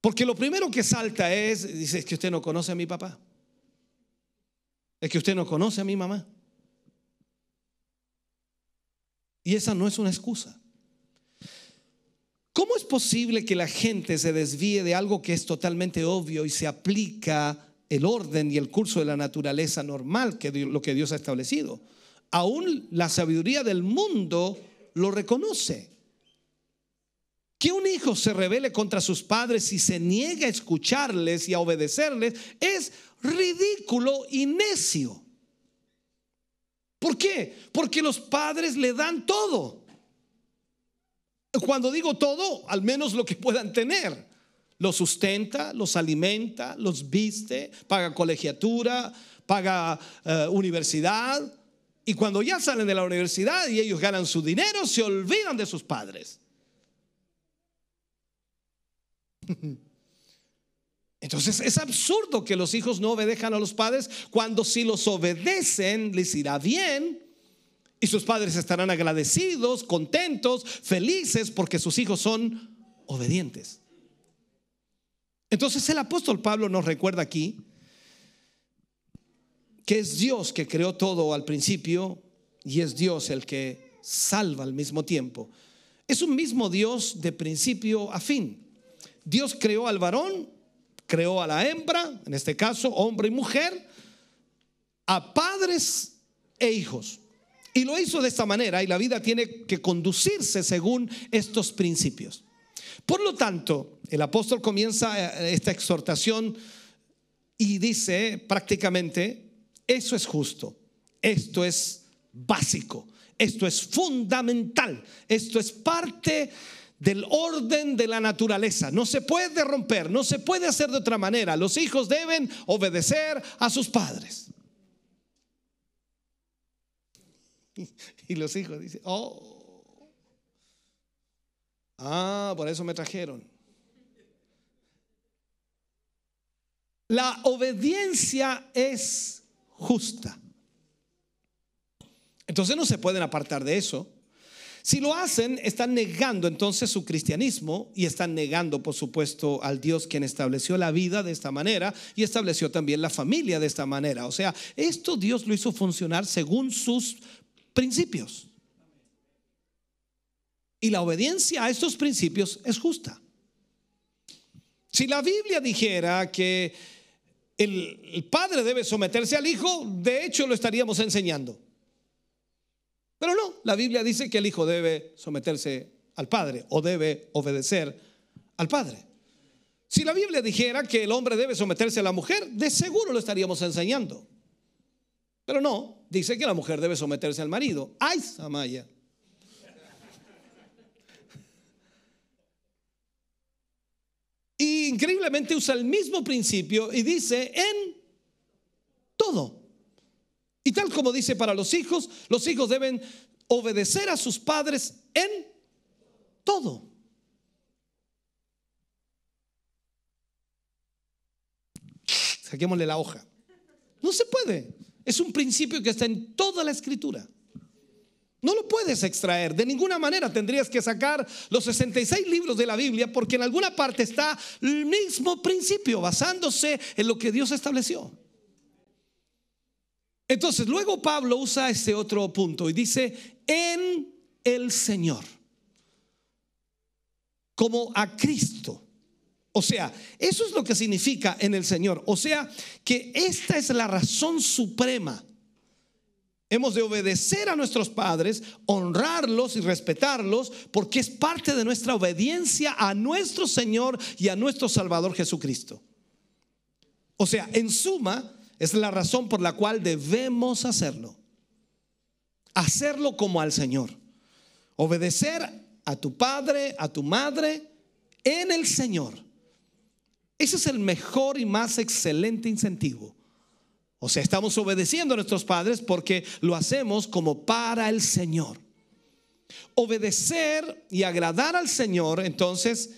Porque lo primero que salta es, dice, es que usted no conoce a mi papá. Es que usted no conoce a mi mamá. Y esa no es una excusa. ¿Cómo es posible que la gente se desvíe de algo que es totalmente obvio y se aplica el orden y el curso de la naturaleza normal, que lo que Dios ha establecido? Aún la sabiduría del mundo lo reconoce. Que un hijo se revele contra sus padres y se niega a escucharles y a obedecerles es ridículo y necio. ¿Por qué? Porque los padres le dan todo. Cuando digo todo, al menos lo que puedan tener. Los sustenta, los alimenta, los viste, paga colegiatura, paga eh, universidad. Y cuando ya salen de la universidad y ellos ganan su dinero, se olvidan de sus padres. Entonces es absurdo que los hijos no obedezcan a los padres cuando si los obedecen les irá bien y sus padres estarán agradecidos, contentos, felices porque sus hijos son obedientes. Entonces el apóstol Pablo nos recuerda aquí que es Dios que creó todo al principio y es Dios el que salva al mismo tiempo. Es un mismo Dios de principio a fin. Dios creó al varón creó a la hembra, en este caso hombre y mujer, a padres e hijos. Y lo hizo de esta manera y la vida tiene que conducirse según estos principios. Por lo tanto, el apóstol comienza eh, esta exhortación y dice prácticamente, eso es justo, esto es básico, esto es fundamental, esto es parte del orden de la naturaleza. No se puede romper, no se puede hacer de otra manera. Los hijos deben obedecer a sus padres. Y los hijos dicen, oh, ah, por eso me trajeron. La obediencia es justa. Entonces no se pueden apartar de eso. Si lo hacen, están negando entonces su cristianismo y están negando, por supuesto, al Dios quien estableció la vida de esta manera y estableció también la familia de esta manera. O sea, esto Dios lo hizo funcionar según sus principios. Y la obediencia a estos principios es justa. Si la Biblia dijera que el, padre debe someterse al hijo, de hecho lo estaríamos enseñando. Pero no, la Biblia dice que el hijo debe someterse al padre o debe obedecer al padre. Si la Biblia dijera que el hombre debe someterse a la mujer, de seguro lo estaríamos enseñando. Pero no, dice que la mujer debe someterse al marido. ¡Ay, Samaya! Y increíblemente usa el mismo principio y dice en todo. Y tal como dice para los hijos, los hijos deben obedecer a sus padres en todo. Saquémosle la hoja. No se puede. Es un principio que está en toda la escritura. No lo puedes extraer. De ninguna manera tendrías que sacar los 66 libros de la Biblia porque en alguna parte está el mismo principio basándose en lo que Dios estableció. Entonces, luego Pablo usa este otro punto y dice, en el Señor, como a Cristo. O sea, eso es lo que significa en el Señor. O sea, que esta es la razón suprema. Hemos de obedecer a nuestros padres, honrarlos y respetarlos, porque es parte de nuestra obediencia a nuestro Señor y a nuestro Salvador Jesucristo. O sea, en suma, es la razón por la cual debemos hacerlo. Hacerlo como al Señor. Obedecer a tu padre, a tu madre, en el Señor. Ese es el mejor y más excelente incentivo. O sea, estamos obedeciendo a nuestros padres porque lo hacemos como para el Señor. Obedecer y agradar al Señor, entonces,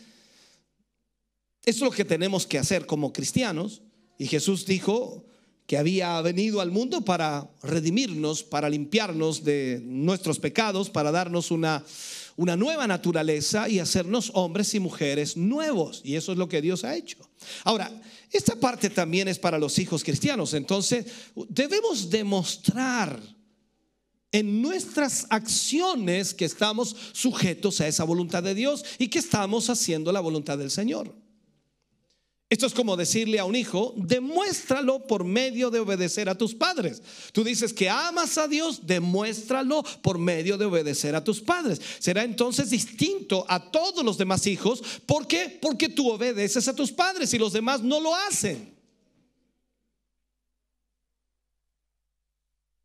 es lo que tenemos que hacer como cristianos. Y Jesús dijo, que había venido al mundo para redimirnos, para limpiarnos de nuestros pecados, para darnos una, una nueva naturaleza y hacernos hombres y mujeres nuevos. Y eso es lo que Dios ha hecho. Ahora, esta parte también es para los hijos cristianos. Entonces, debemos demostrar en nuestras acciones que estamos sujetos a esa voluntad de Dios y que estamos haciendo la voluntad del Señor. Esto es como decirle a un hijo, demuéstralo por medio de obedecer a tus padres. Tú dices que amas a Dios, demuéstralo por medio de obedecer a tus padres. Será entonces distinto a todos los demás hijos. ¿Por qué? Porque tú obedeces a tus padres y los demás no lo hacen.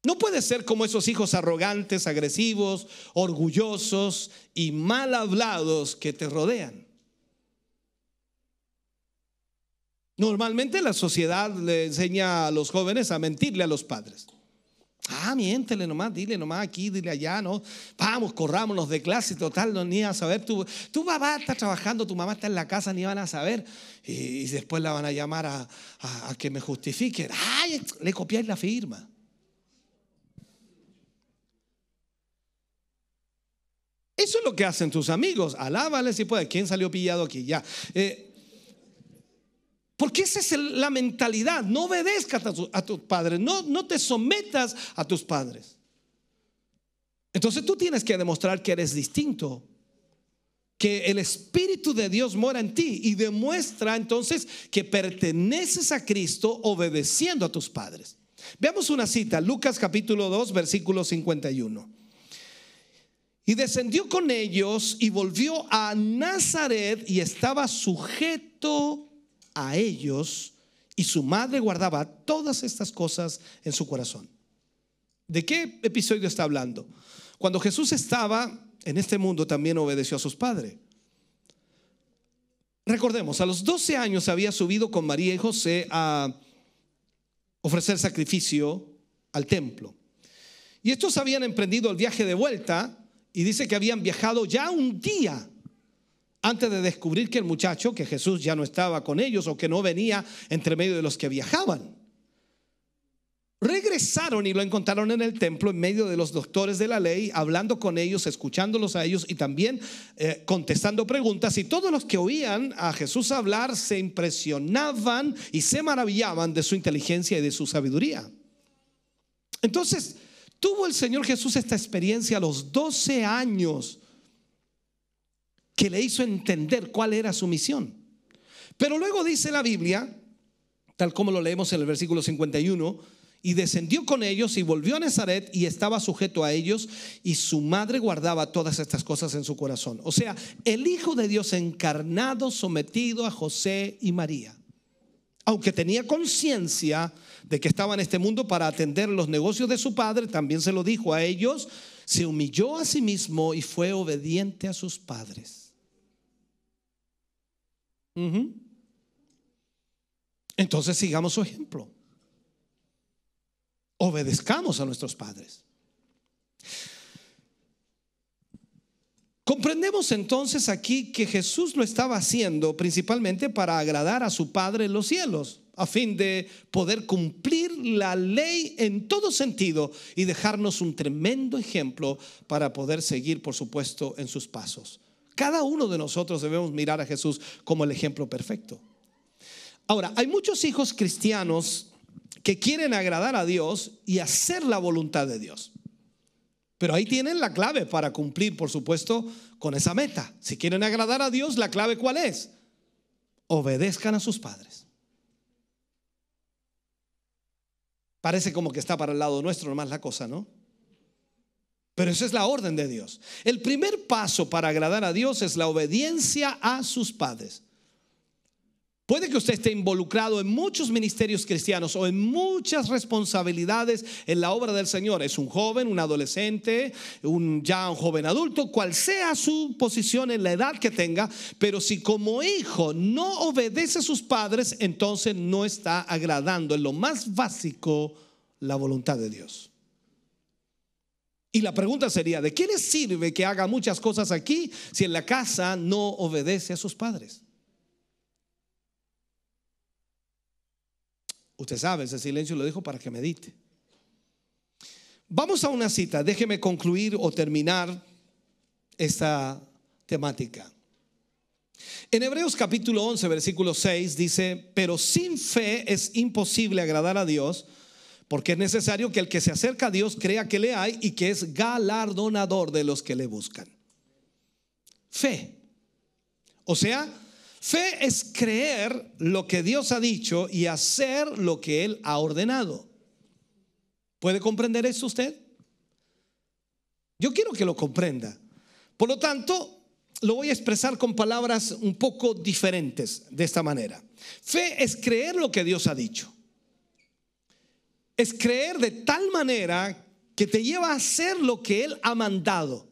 No puedes ser como esos hijos arrogantes, agresivos, orgullosos y mal hablados que te rodean. Normalmente la sociedad le enseña a los jóvenes a mentirle a los padres. Ah, miéntele nomás, dile nomás aquí, dile allá, ¿no? Vamos, corrámonos de clase, total, no ni a saber. Tu, tu papá está trabajando, tu mamá está en la casa, ni van a saber. Y, después la van a llamar a, a, que me justifique. Ay, le copiáis la firma. Eso es lo que hacen tus amigos. Alábale si puede. ¿Quién salió pillado aquí? Ya. Eh, porque esa es la mentalidad. No obedezcas a, tus padres, no, no te sometas a tus padres. Entonces tú tienes que demostrar que eres distinto, que el Espíritu de Dios mora en ti y demuestra entonces que perteneces a Cristo obedeciendo a tus padres. Veamos una cita, Lucas capítulo 2, versículo 51. Y descendió con ellos y volvió a Nazaret y estaba sujeto a ellos y su madre guardaba todas estas cosas en su corazón. ¿De qué episodio está hablando? Cuando Jesús estaba en este mundo también obedeció a sus padres. Recordemos, a los 12 años había subido con María y José a ofrecer sacrificio al templo. Y estos habían emprendido el viaje de vuelta y dice que habían viajado ya un día antes de descubrir que el muchacho, que Jesús ya no estaba con ellos o que no venía entre medio de los que viajaban. Regresaron y lo encontraron en el templo en medio de los doctores de la ley, hablando con ellos, escuchándolos a ellos y también eh, contestando preguntas. Y todos los que oían a Jesús hablar se impresionaban y se maravillaban de su inteligencia y de su sabiduría. Entonces, tuvo el Señor Jesús esta experiencia a los 12 años que le hizo entender cuál era su misión. Pero luego dice la Biblia, tal como lo leemos en el versículo 51, y descendió con ellos y volvió a Nazaret y estaba sujeto a ellos y su madre guardaba todas estas cosas en su corazón. O sea, el Hijo de Dios encarnado, sometido a José y María. Aunque tenía conciencia de que estaba en este mundo para atender los negocios de su padre, también se lo dijo a ellos, se humilló a sí mismo y fue obediente a sus padres. Entonces sigamos su ejemplo. Obedezcamos a nuestros padres. Comprendemos entonces aquí que Jesús lo estaba haciendo principalmente para agradar a su Padre en los cielos, a fin de poder cumplir la ley en todo sentido y dejarnos un tremendo ejemplo para poder seguir, por supuesto, en sus pasos. Cada uno de nosotros debemos mirar a Jesús como el ejemplo perfecto. Ahora, hay muchos hijos cristianos que quieren agradar a Dios y hacer la voluntad de Dios. Pero ahí tienen la clave para cumplir, por supuesto, con esa meta. Si quieren agradar a Dios, la clave cuál es? Obedezcan a sus padres. Parece como que está para el lado nuestro nomás la cosa, ¿no? Pero esa es la orden de Dios. El primer paso para agradar a Dios es la obediencia a sus padres. Puede que usted esté involucrado en muchos ministerios cristianos o en muchas responsabilidades en la obra del Señor. Es un joven, un adolescente, un ya un joven adulto, cual sea su posición en la edad que tenga, pero si como hijo no obedece a sus padres, entonces no está agradando en lo más básico la voluntad de Dios. Y la pregunta sería, ¿de qué le sirve que haga muchas cosas aquí si en la casa no obedece a sus padres? Usted sabe, ese silencio lo dejo para que medite. Vamos a una cita, déjeme concluir o terminar esta temática. En Hebreos capítulo 11, versículo 6 dice, pero sin fe es imposible agradar a Dios porque es necesario que el que se acerca a Dios crea que le hay y que es galardonador de los que le buscan. Fe. O sea, fe es creer lo que Dios ha dicho y hacer lo que Él ha ordenado. ¿Puede comprender eso usted? Yo quiero que lo comprenda. Por lo tanto, lo voy a expresar con palabras un poco diferentes de esta manera. Fe es creer lo que Dios ha dicho es creer de tal manera que te lleva a hacer lo que Él ha mandado.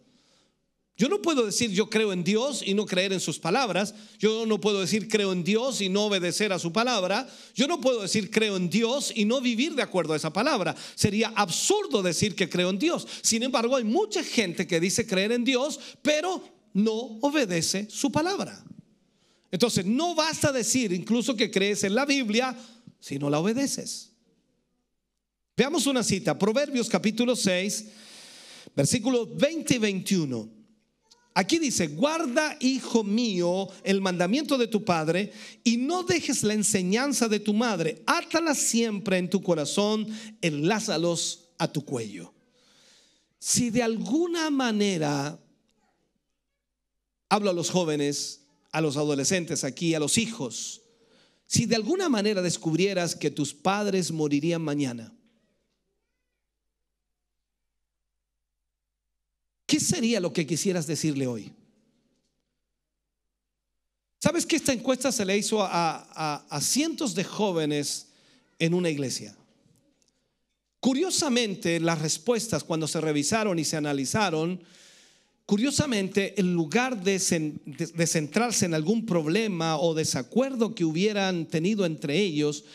Yo no puedo decir yo creo en Dios y no creer en sus palabras. Yo no puedo decir creo en Dios y no obedecer a su palabra. Yo no puedo decir creo en Dios y no vivir de acuerdo a esa palabra. Sería absurdo decir que creo en Dios. Sin embargo, hay mucha gente que dice creer en Dios, pero no obedece su palabra. Entonces, no basta decir incluso que crees en la Biblia si no la obedeces. Veamos una cita, Proverbios capítulo 6, versículos 20 y 21. Aquí dice, guarda, hijo mío, el mandamiento de tu padre y no dejes la enseñanza de tu madre. Átala siempre en tu corazón, enlázalos a tu cuello. Si de alguna manera, hablo a los jóvenes, a los adolescentes aquí, a los hijos, si de alguna manera descubrieras que tus padres morirían mañana, ¿qué sería lo que quisieras decirle hoy? ¿Sabes que esta encuesta se le hizo a, cientos de jóvenes en una iglesia? Curiosamente, las respuestas cuando se revisaron y se analizaron, curiosamente, en lugar de, de centrarse en algún problema o desacuerdo que hubieran tenido entre ellos,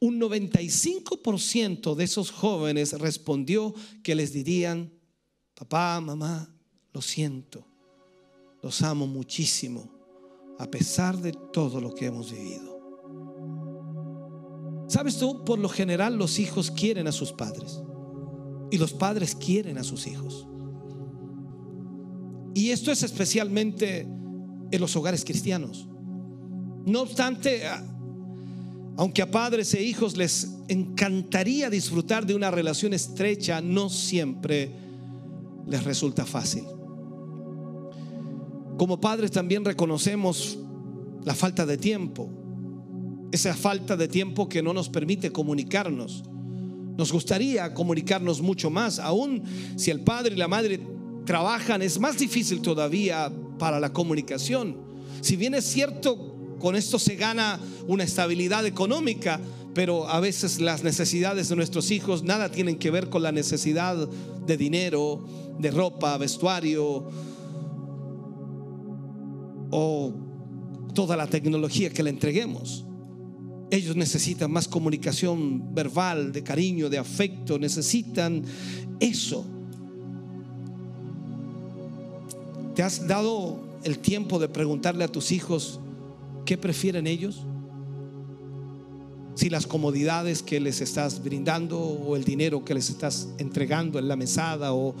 un 95% de esos jóvenes respondió que les dirían, papá, mamá, lo siento, los amo muchísimo, a pesar de todo lo que hemos vivido. ¿Sabes tú? Por lo general los hijos quieren a sus padres y los padres quieren a sus hijos. Y esto es especialmente en los hogares cristianos. No obstante, aunque a padres e hijos les encantaría disfrutar de una relación estrecha, no siempre les resulta fácil. Como padres también reconocemos la falta de tiempo, esa falta de tiempo que no nos permite comunicarnos. Nos gustaría comunicarnos mucho más, aún si el padre y la madre trabajan, es más difícil todavía para la comunicación. Si bien es cierto, con esto se gana una estabilidad económica, pero a veces las necesidades de nuestros hijos nada tienen que ver con la necesidad de dinero, de ropa, vestuario o toda la tecnología que le entreguemos. Ellos necesitan más comunicación verbal, de cariño, de afecto, necesitan eso. ¿Te has dado el tiempo de preguntarle a tus hijos qué prefieren ellos? Si las comodidades que les estás brindando o el dinero que les estás entregando en la mesada o,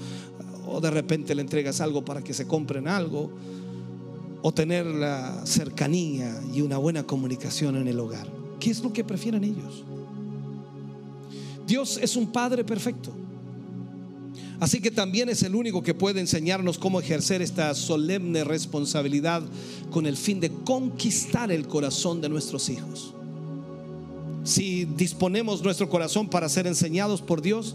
o de repente le entregas algo para que se compren algo o tener la cercanía y una buena comunicación en el hogar. ¿Qué es lo que prefieren ellos? Dios es un Padre perfecto. Así que también es el único que puede enseñarnos cómo ejercer esta solemne responsabilidad con el fin de conquistar el corazón de nuestros hijos si disponemos nuestro corazón para ser enseñados por Dios,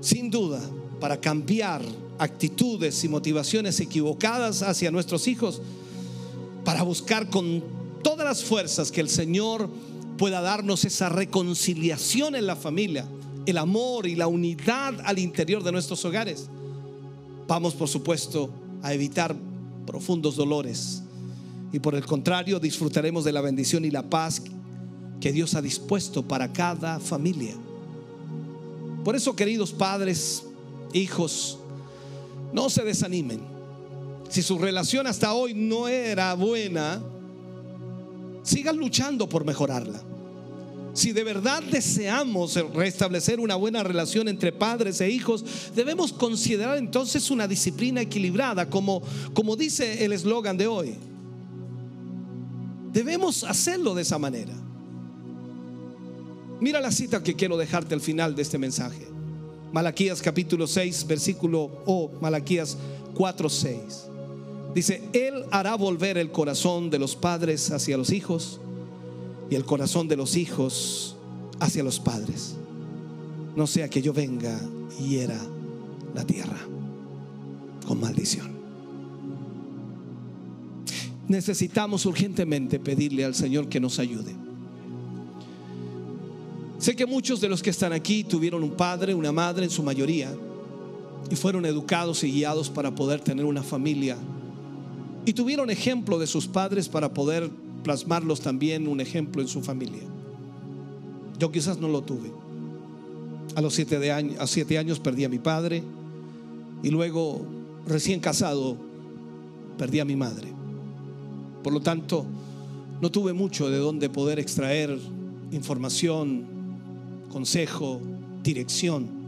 sin duda, para cambiar actitudes y motivaciones equivocadas hacia nuestros hijos, para buscar con todas las fuerzas que el Señor pueda darnos esa reconciliación en la familia, el amor y la unidad al interior de nuestros hogares. Vamos, por supuesto, a evitar profundos dolores y por el contrario disfrutaremos de la bendición y la paz que Dios ha dispuesto para cada familia. Por eso, queridos padres, hijos, no se desanimen. Si su relación hasta hoy no era buena, sigan luchando por mejorarla. Si de verdad deseamos restablecer una buena relación entre padres e hijos, debemos considerar entonces una disciplina equilibrada, como, como dice el eslogan de hoy. Debemos hacerlo de esa manera. Mira la cita que quiero dejarte al final de este mensaje. Malaquías capítulo 6, versículo o Malaquías 4, 6. Dice, Él hará volver el corazón de los padres hacia los hijos y el corazón de los hijos hacia los padres. No sea que yo venga y hiera la tierra con maldición. Necesitamos urgentemente pedirle al Señor que nos ayude. Sé que muchos de los que están aquí tuvieron un padre, una madre en su mayoría, y fueron educados y guiados para poder tener una familia. Y tuvieron ejemplo de sus padres para poder plasmarlos también un ejemplo en su familia. Yo quizás no lo tuve. A los siete, de a siete años perdí a mi padre y luego, recién casado, perdí a mi madre. Por lo tanto, no tuve mucho de donde poder extraer información, consejo, dirección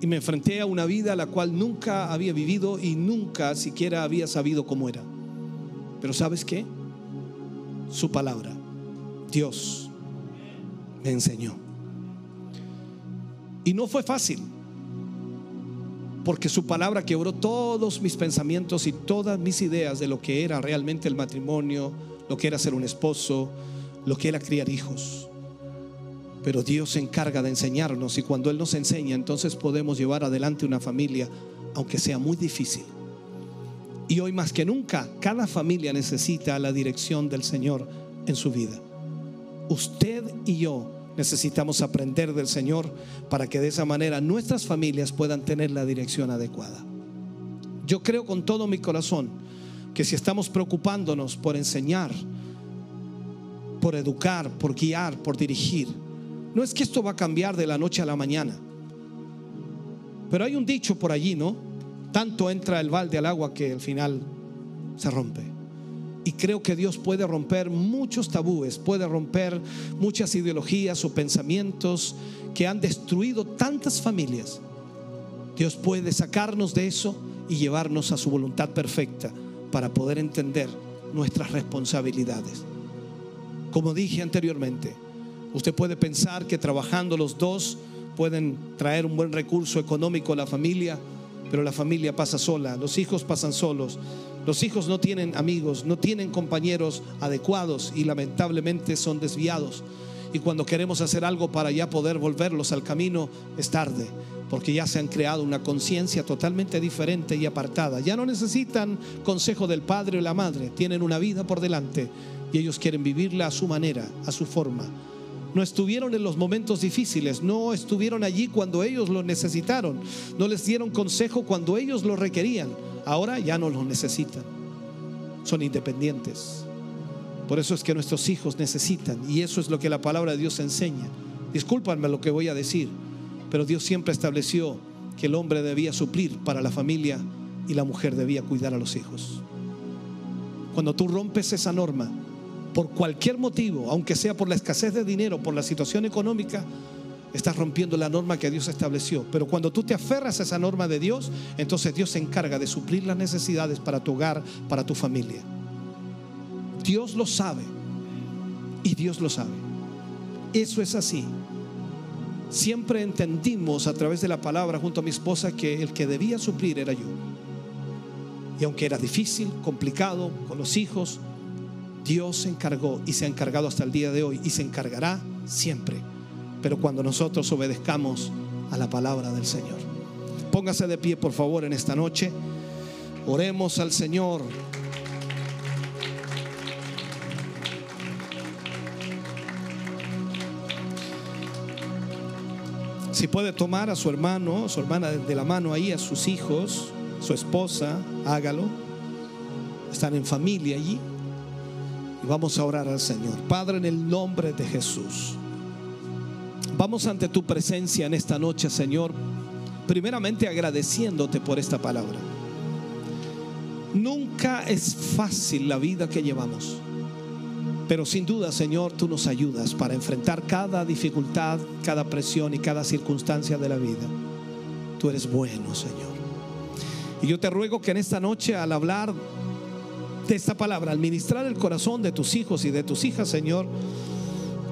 y me enfrenté a una vida a la cual nunca había vivido y nunca siquiera había sabido cómo era. Pero ¿sabes qué? Su palabra, Dios, me enseñó. Y no fue fácil, porque su palabra quebró todos mis pensamientos y todas mis ideas de lo que era realmente el matrimonio, lo que era ser un esposo, lo que era criar hijos. Pero Dios se encarga de enseñarnos y cuando Él nos enseña, entonces podemos llevar adelante una familia, aunque sea muy difícil. Y hoy más que nunca, cada familia necesita la dirección del Señor en su vida. Usted y yo necesitamos aprender del Señor para que de esa manera nuestras familias puedan tener la dirección adecuada. Yo creo con todo mi corazón que si estamos preocupándonos por enseñar, por educar, por guiar, por dirigir, no es que esto va a cambiar de la noche a la mañana. Pero hay un dicho por allí, ¿no? Tanto entra el balde al agua que al final se rompe. Y creo que Dios puede romper muchos tabúes, puede romper muchas ideologías o pensamientos que han destruido tantas familias. Dios puede sacarnos de eso y llevarnos a su voluntad perfecta para poder entender nuestras responsabilidades. Como dije anteriormente, Usted puede pensar que trabajando los dos pueden traer un buen recurso económico a la familia, pero la familia pasa sola, los hijos pasan solos, los hijos no tienen amigos, no tienen compañeros adecuados y lamentablemente son desviados. Y cuando queremos hacer algo para ya poder volverlos al camino, es tarde, porque ya se han creado una conciencia totalmente diferente y apartada. Ya no necesitan consejo del padre o la madre, tienen una vida por delante y ellos quieren vivirla a su manera, a su forma no estuvieron en los momentos difíciles, no estuvieron allí cuando ellos lo necesitaron, no les dieron consejo cuando ellos lo requerían. Ahora ya no lo necesitan, son independientes. Por eso es que nuestros hijos necesitan, y eso es lo que la palabra de Dios enseña. Discúlpanme lo que voy a decir, pero Dios siempre estableció que el hombre debía suplir para la familia y la mujer debía cuidar a los hijos. Cuando tú rompes esa norma, por cualquier motivo, aunque sea por la escasez de dinero, por la situación económica, estás rompiendo la norma que Dios estableció. Pero cuando tú te aferras a esa norma de Dios, entonces Dios se encarga de suplir las necesidades para tu hogar, para tu familia. Dios lo sabe y Dios lo sabe. Eso es así. Siempre entendimos a través de la palabra junto a mi esposa que el que debía suplir era yo. Y aunque era difícil, complicado, con los hijos, Dios se encargó y se ha encargado hasta el día de hoy y se encargará siempre. Pero cuando nosotros obedezcamos a la palabra del Señor. Póngase de pie, por favor, en esta noche. Oremos al Señor. Si puede tomar a su hermano, su hermana de la mano ahí, a sus hijos, su esposa, hágalo. Están en familia allí. Vamos a orar al Señor. Padre, en el nombre de Jesús. Vamos ante tu presencia en esta noche, Señor. Primeramente agradeciéndote por esta palabra. Nunca es fácil la vida que llevamos. Pero sin duda, Señor, tú nos ayudas para enfrentar cada dificultad, cada presión y cada circunstancia de la vida. Tú eres bueno, Señor. Y yo te ruego que en esta noche, al hablar de esta palabra, al ministrar el corazón de tus hijos y de tus hijas, Señor,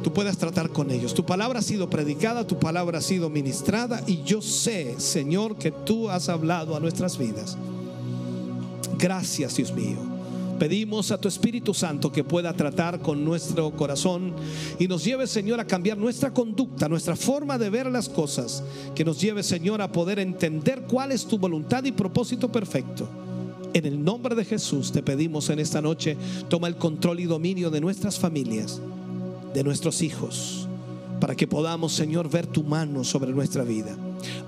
tú puedas tratar con ellos. Tu palabra ha sido predicada, tu palabra ha sido ministrada y yo sé, Señor, que tú has hablado a nuestras vidas. Gracias, Dios mío. Pedimos a tu Espíritu Santo que pueda tratar con nuestro corazón y nos lleve, Señor, a cambiar nuestra conducta, nuestra forma de ver las cosas. Que nos lleve, Señor, a poder entender cuál es tu voluntad y propósito perfecto. En el nombre de Jesús te pedimos en esta noche, toma el control y dominio de nuestras familias, de nuestros hijos, para que podamos, Señor, ver tu mano sobre nuestra vida.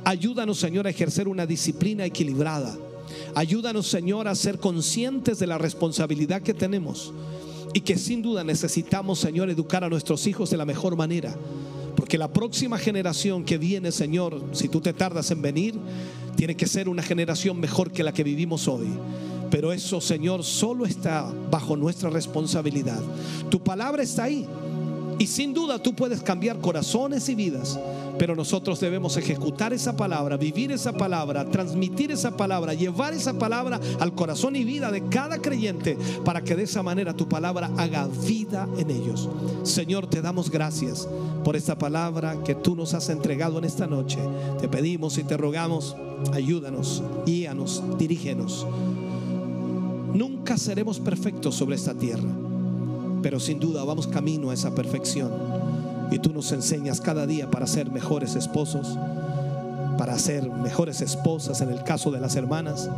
Ayúdanos, Señor, a ejercer una disciplina equilibrada. Ayúdanos, Señor, a ser conscientes de la responsabilidad que tenemos y que sin duda necesitamos, Señor, educar a nuestros hijos de la mejor manera. Porque la próxima generación que viene, Señor, si tú te tardas en venir, tiene que ser una generación mejor que la que vivimos hoy. Pero eso, Señor, solo está bajo nuestra responsabilidad. Tu palabra está ahí. Y sin duda tú puedes cambiar corazones y vidas, pero nosotros debemos ejecutar esa palabra, vivir esa palabra, transmitir esa palabra, llevar esa palabra al corazón y vida de cada creyente para que de esa manera tu palabra haga vida en ellos. Señor, te damos gracias por esta palabra que tú nos has entregado en esta noche. Te pedimos y te rogamos, ayúdanos, guíanos, dirígenos. Nunca seremos perfectos sobre esta tierra pero sin duda vamos camino a esa perfección. Y tú nos enseñas cada día para ser mejores esposos, para ser mejores esposas en el caso de las hermanas,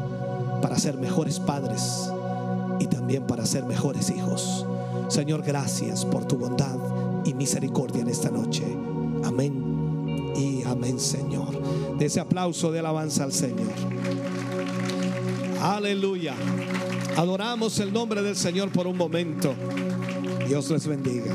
para ser mejores padres y también para ser mejores hijos. Señor, gracias por tu bondad y misericordia en esta noche. Amén y amén, Señor. De ese aplauso de alabanza al Señor. Aleluya. Adoramos el nombre del Señor por un momento. Dios les bendiga.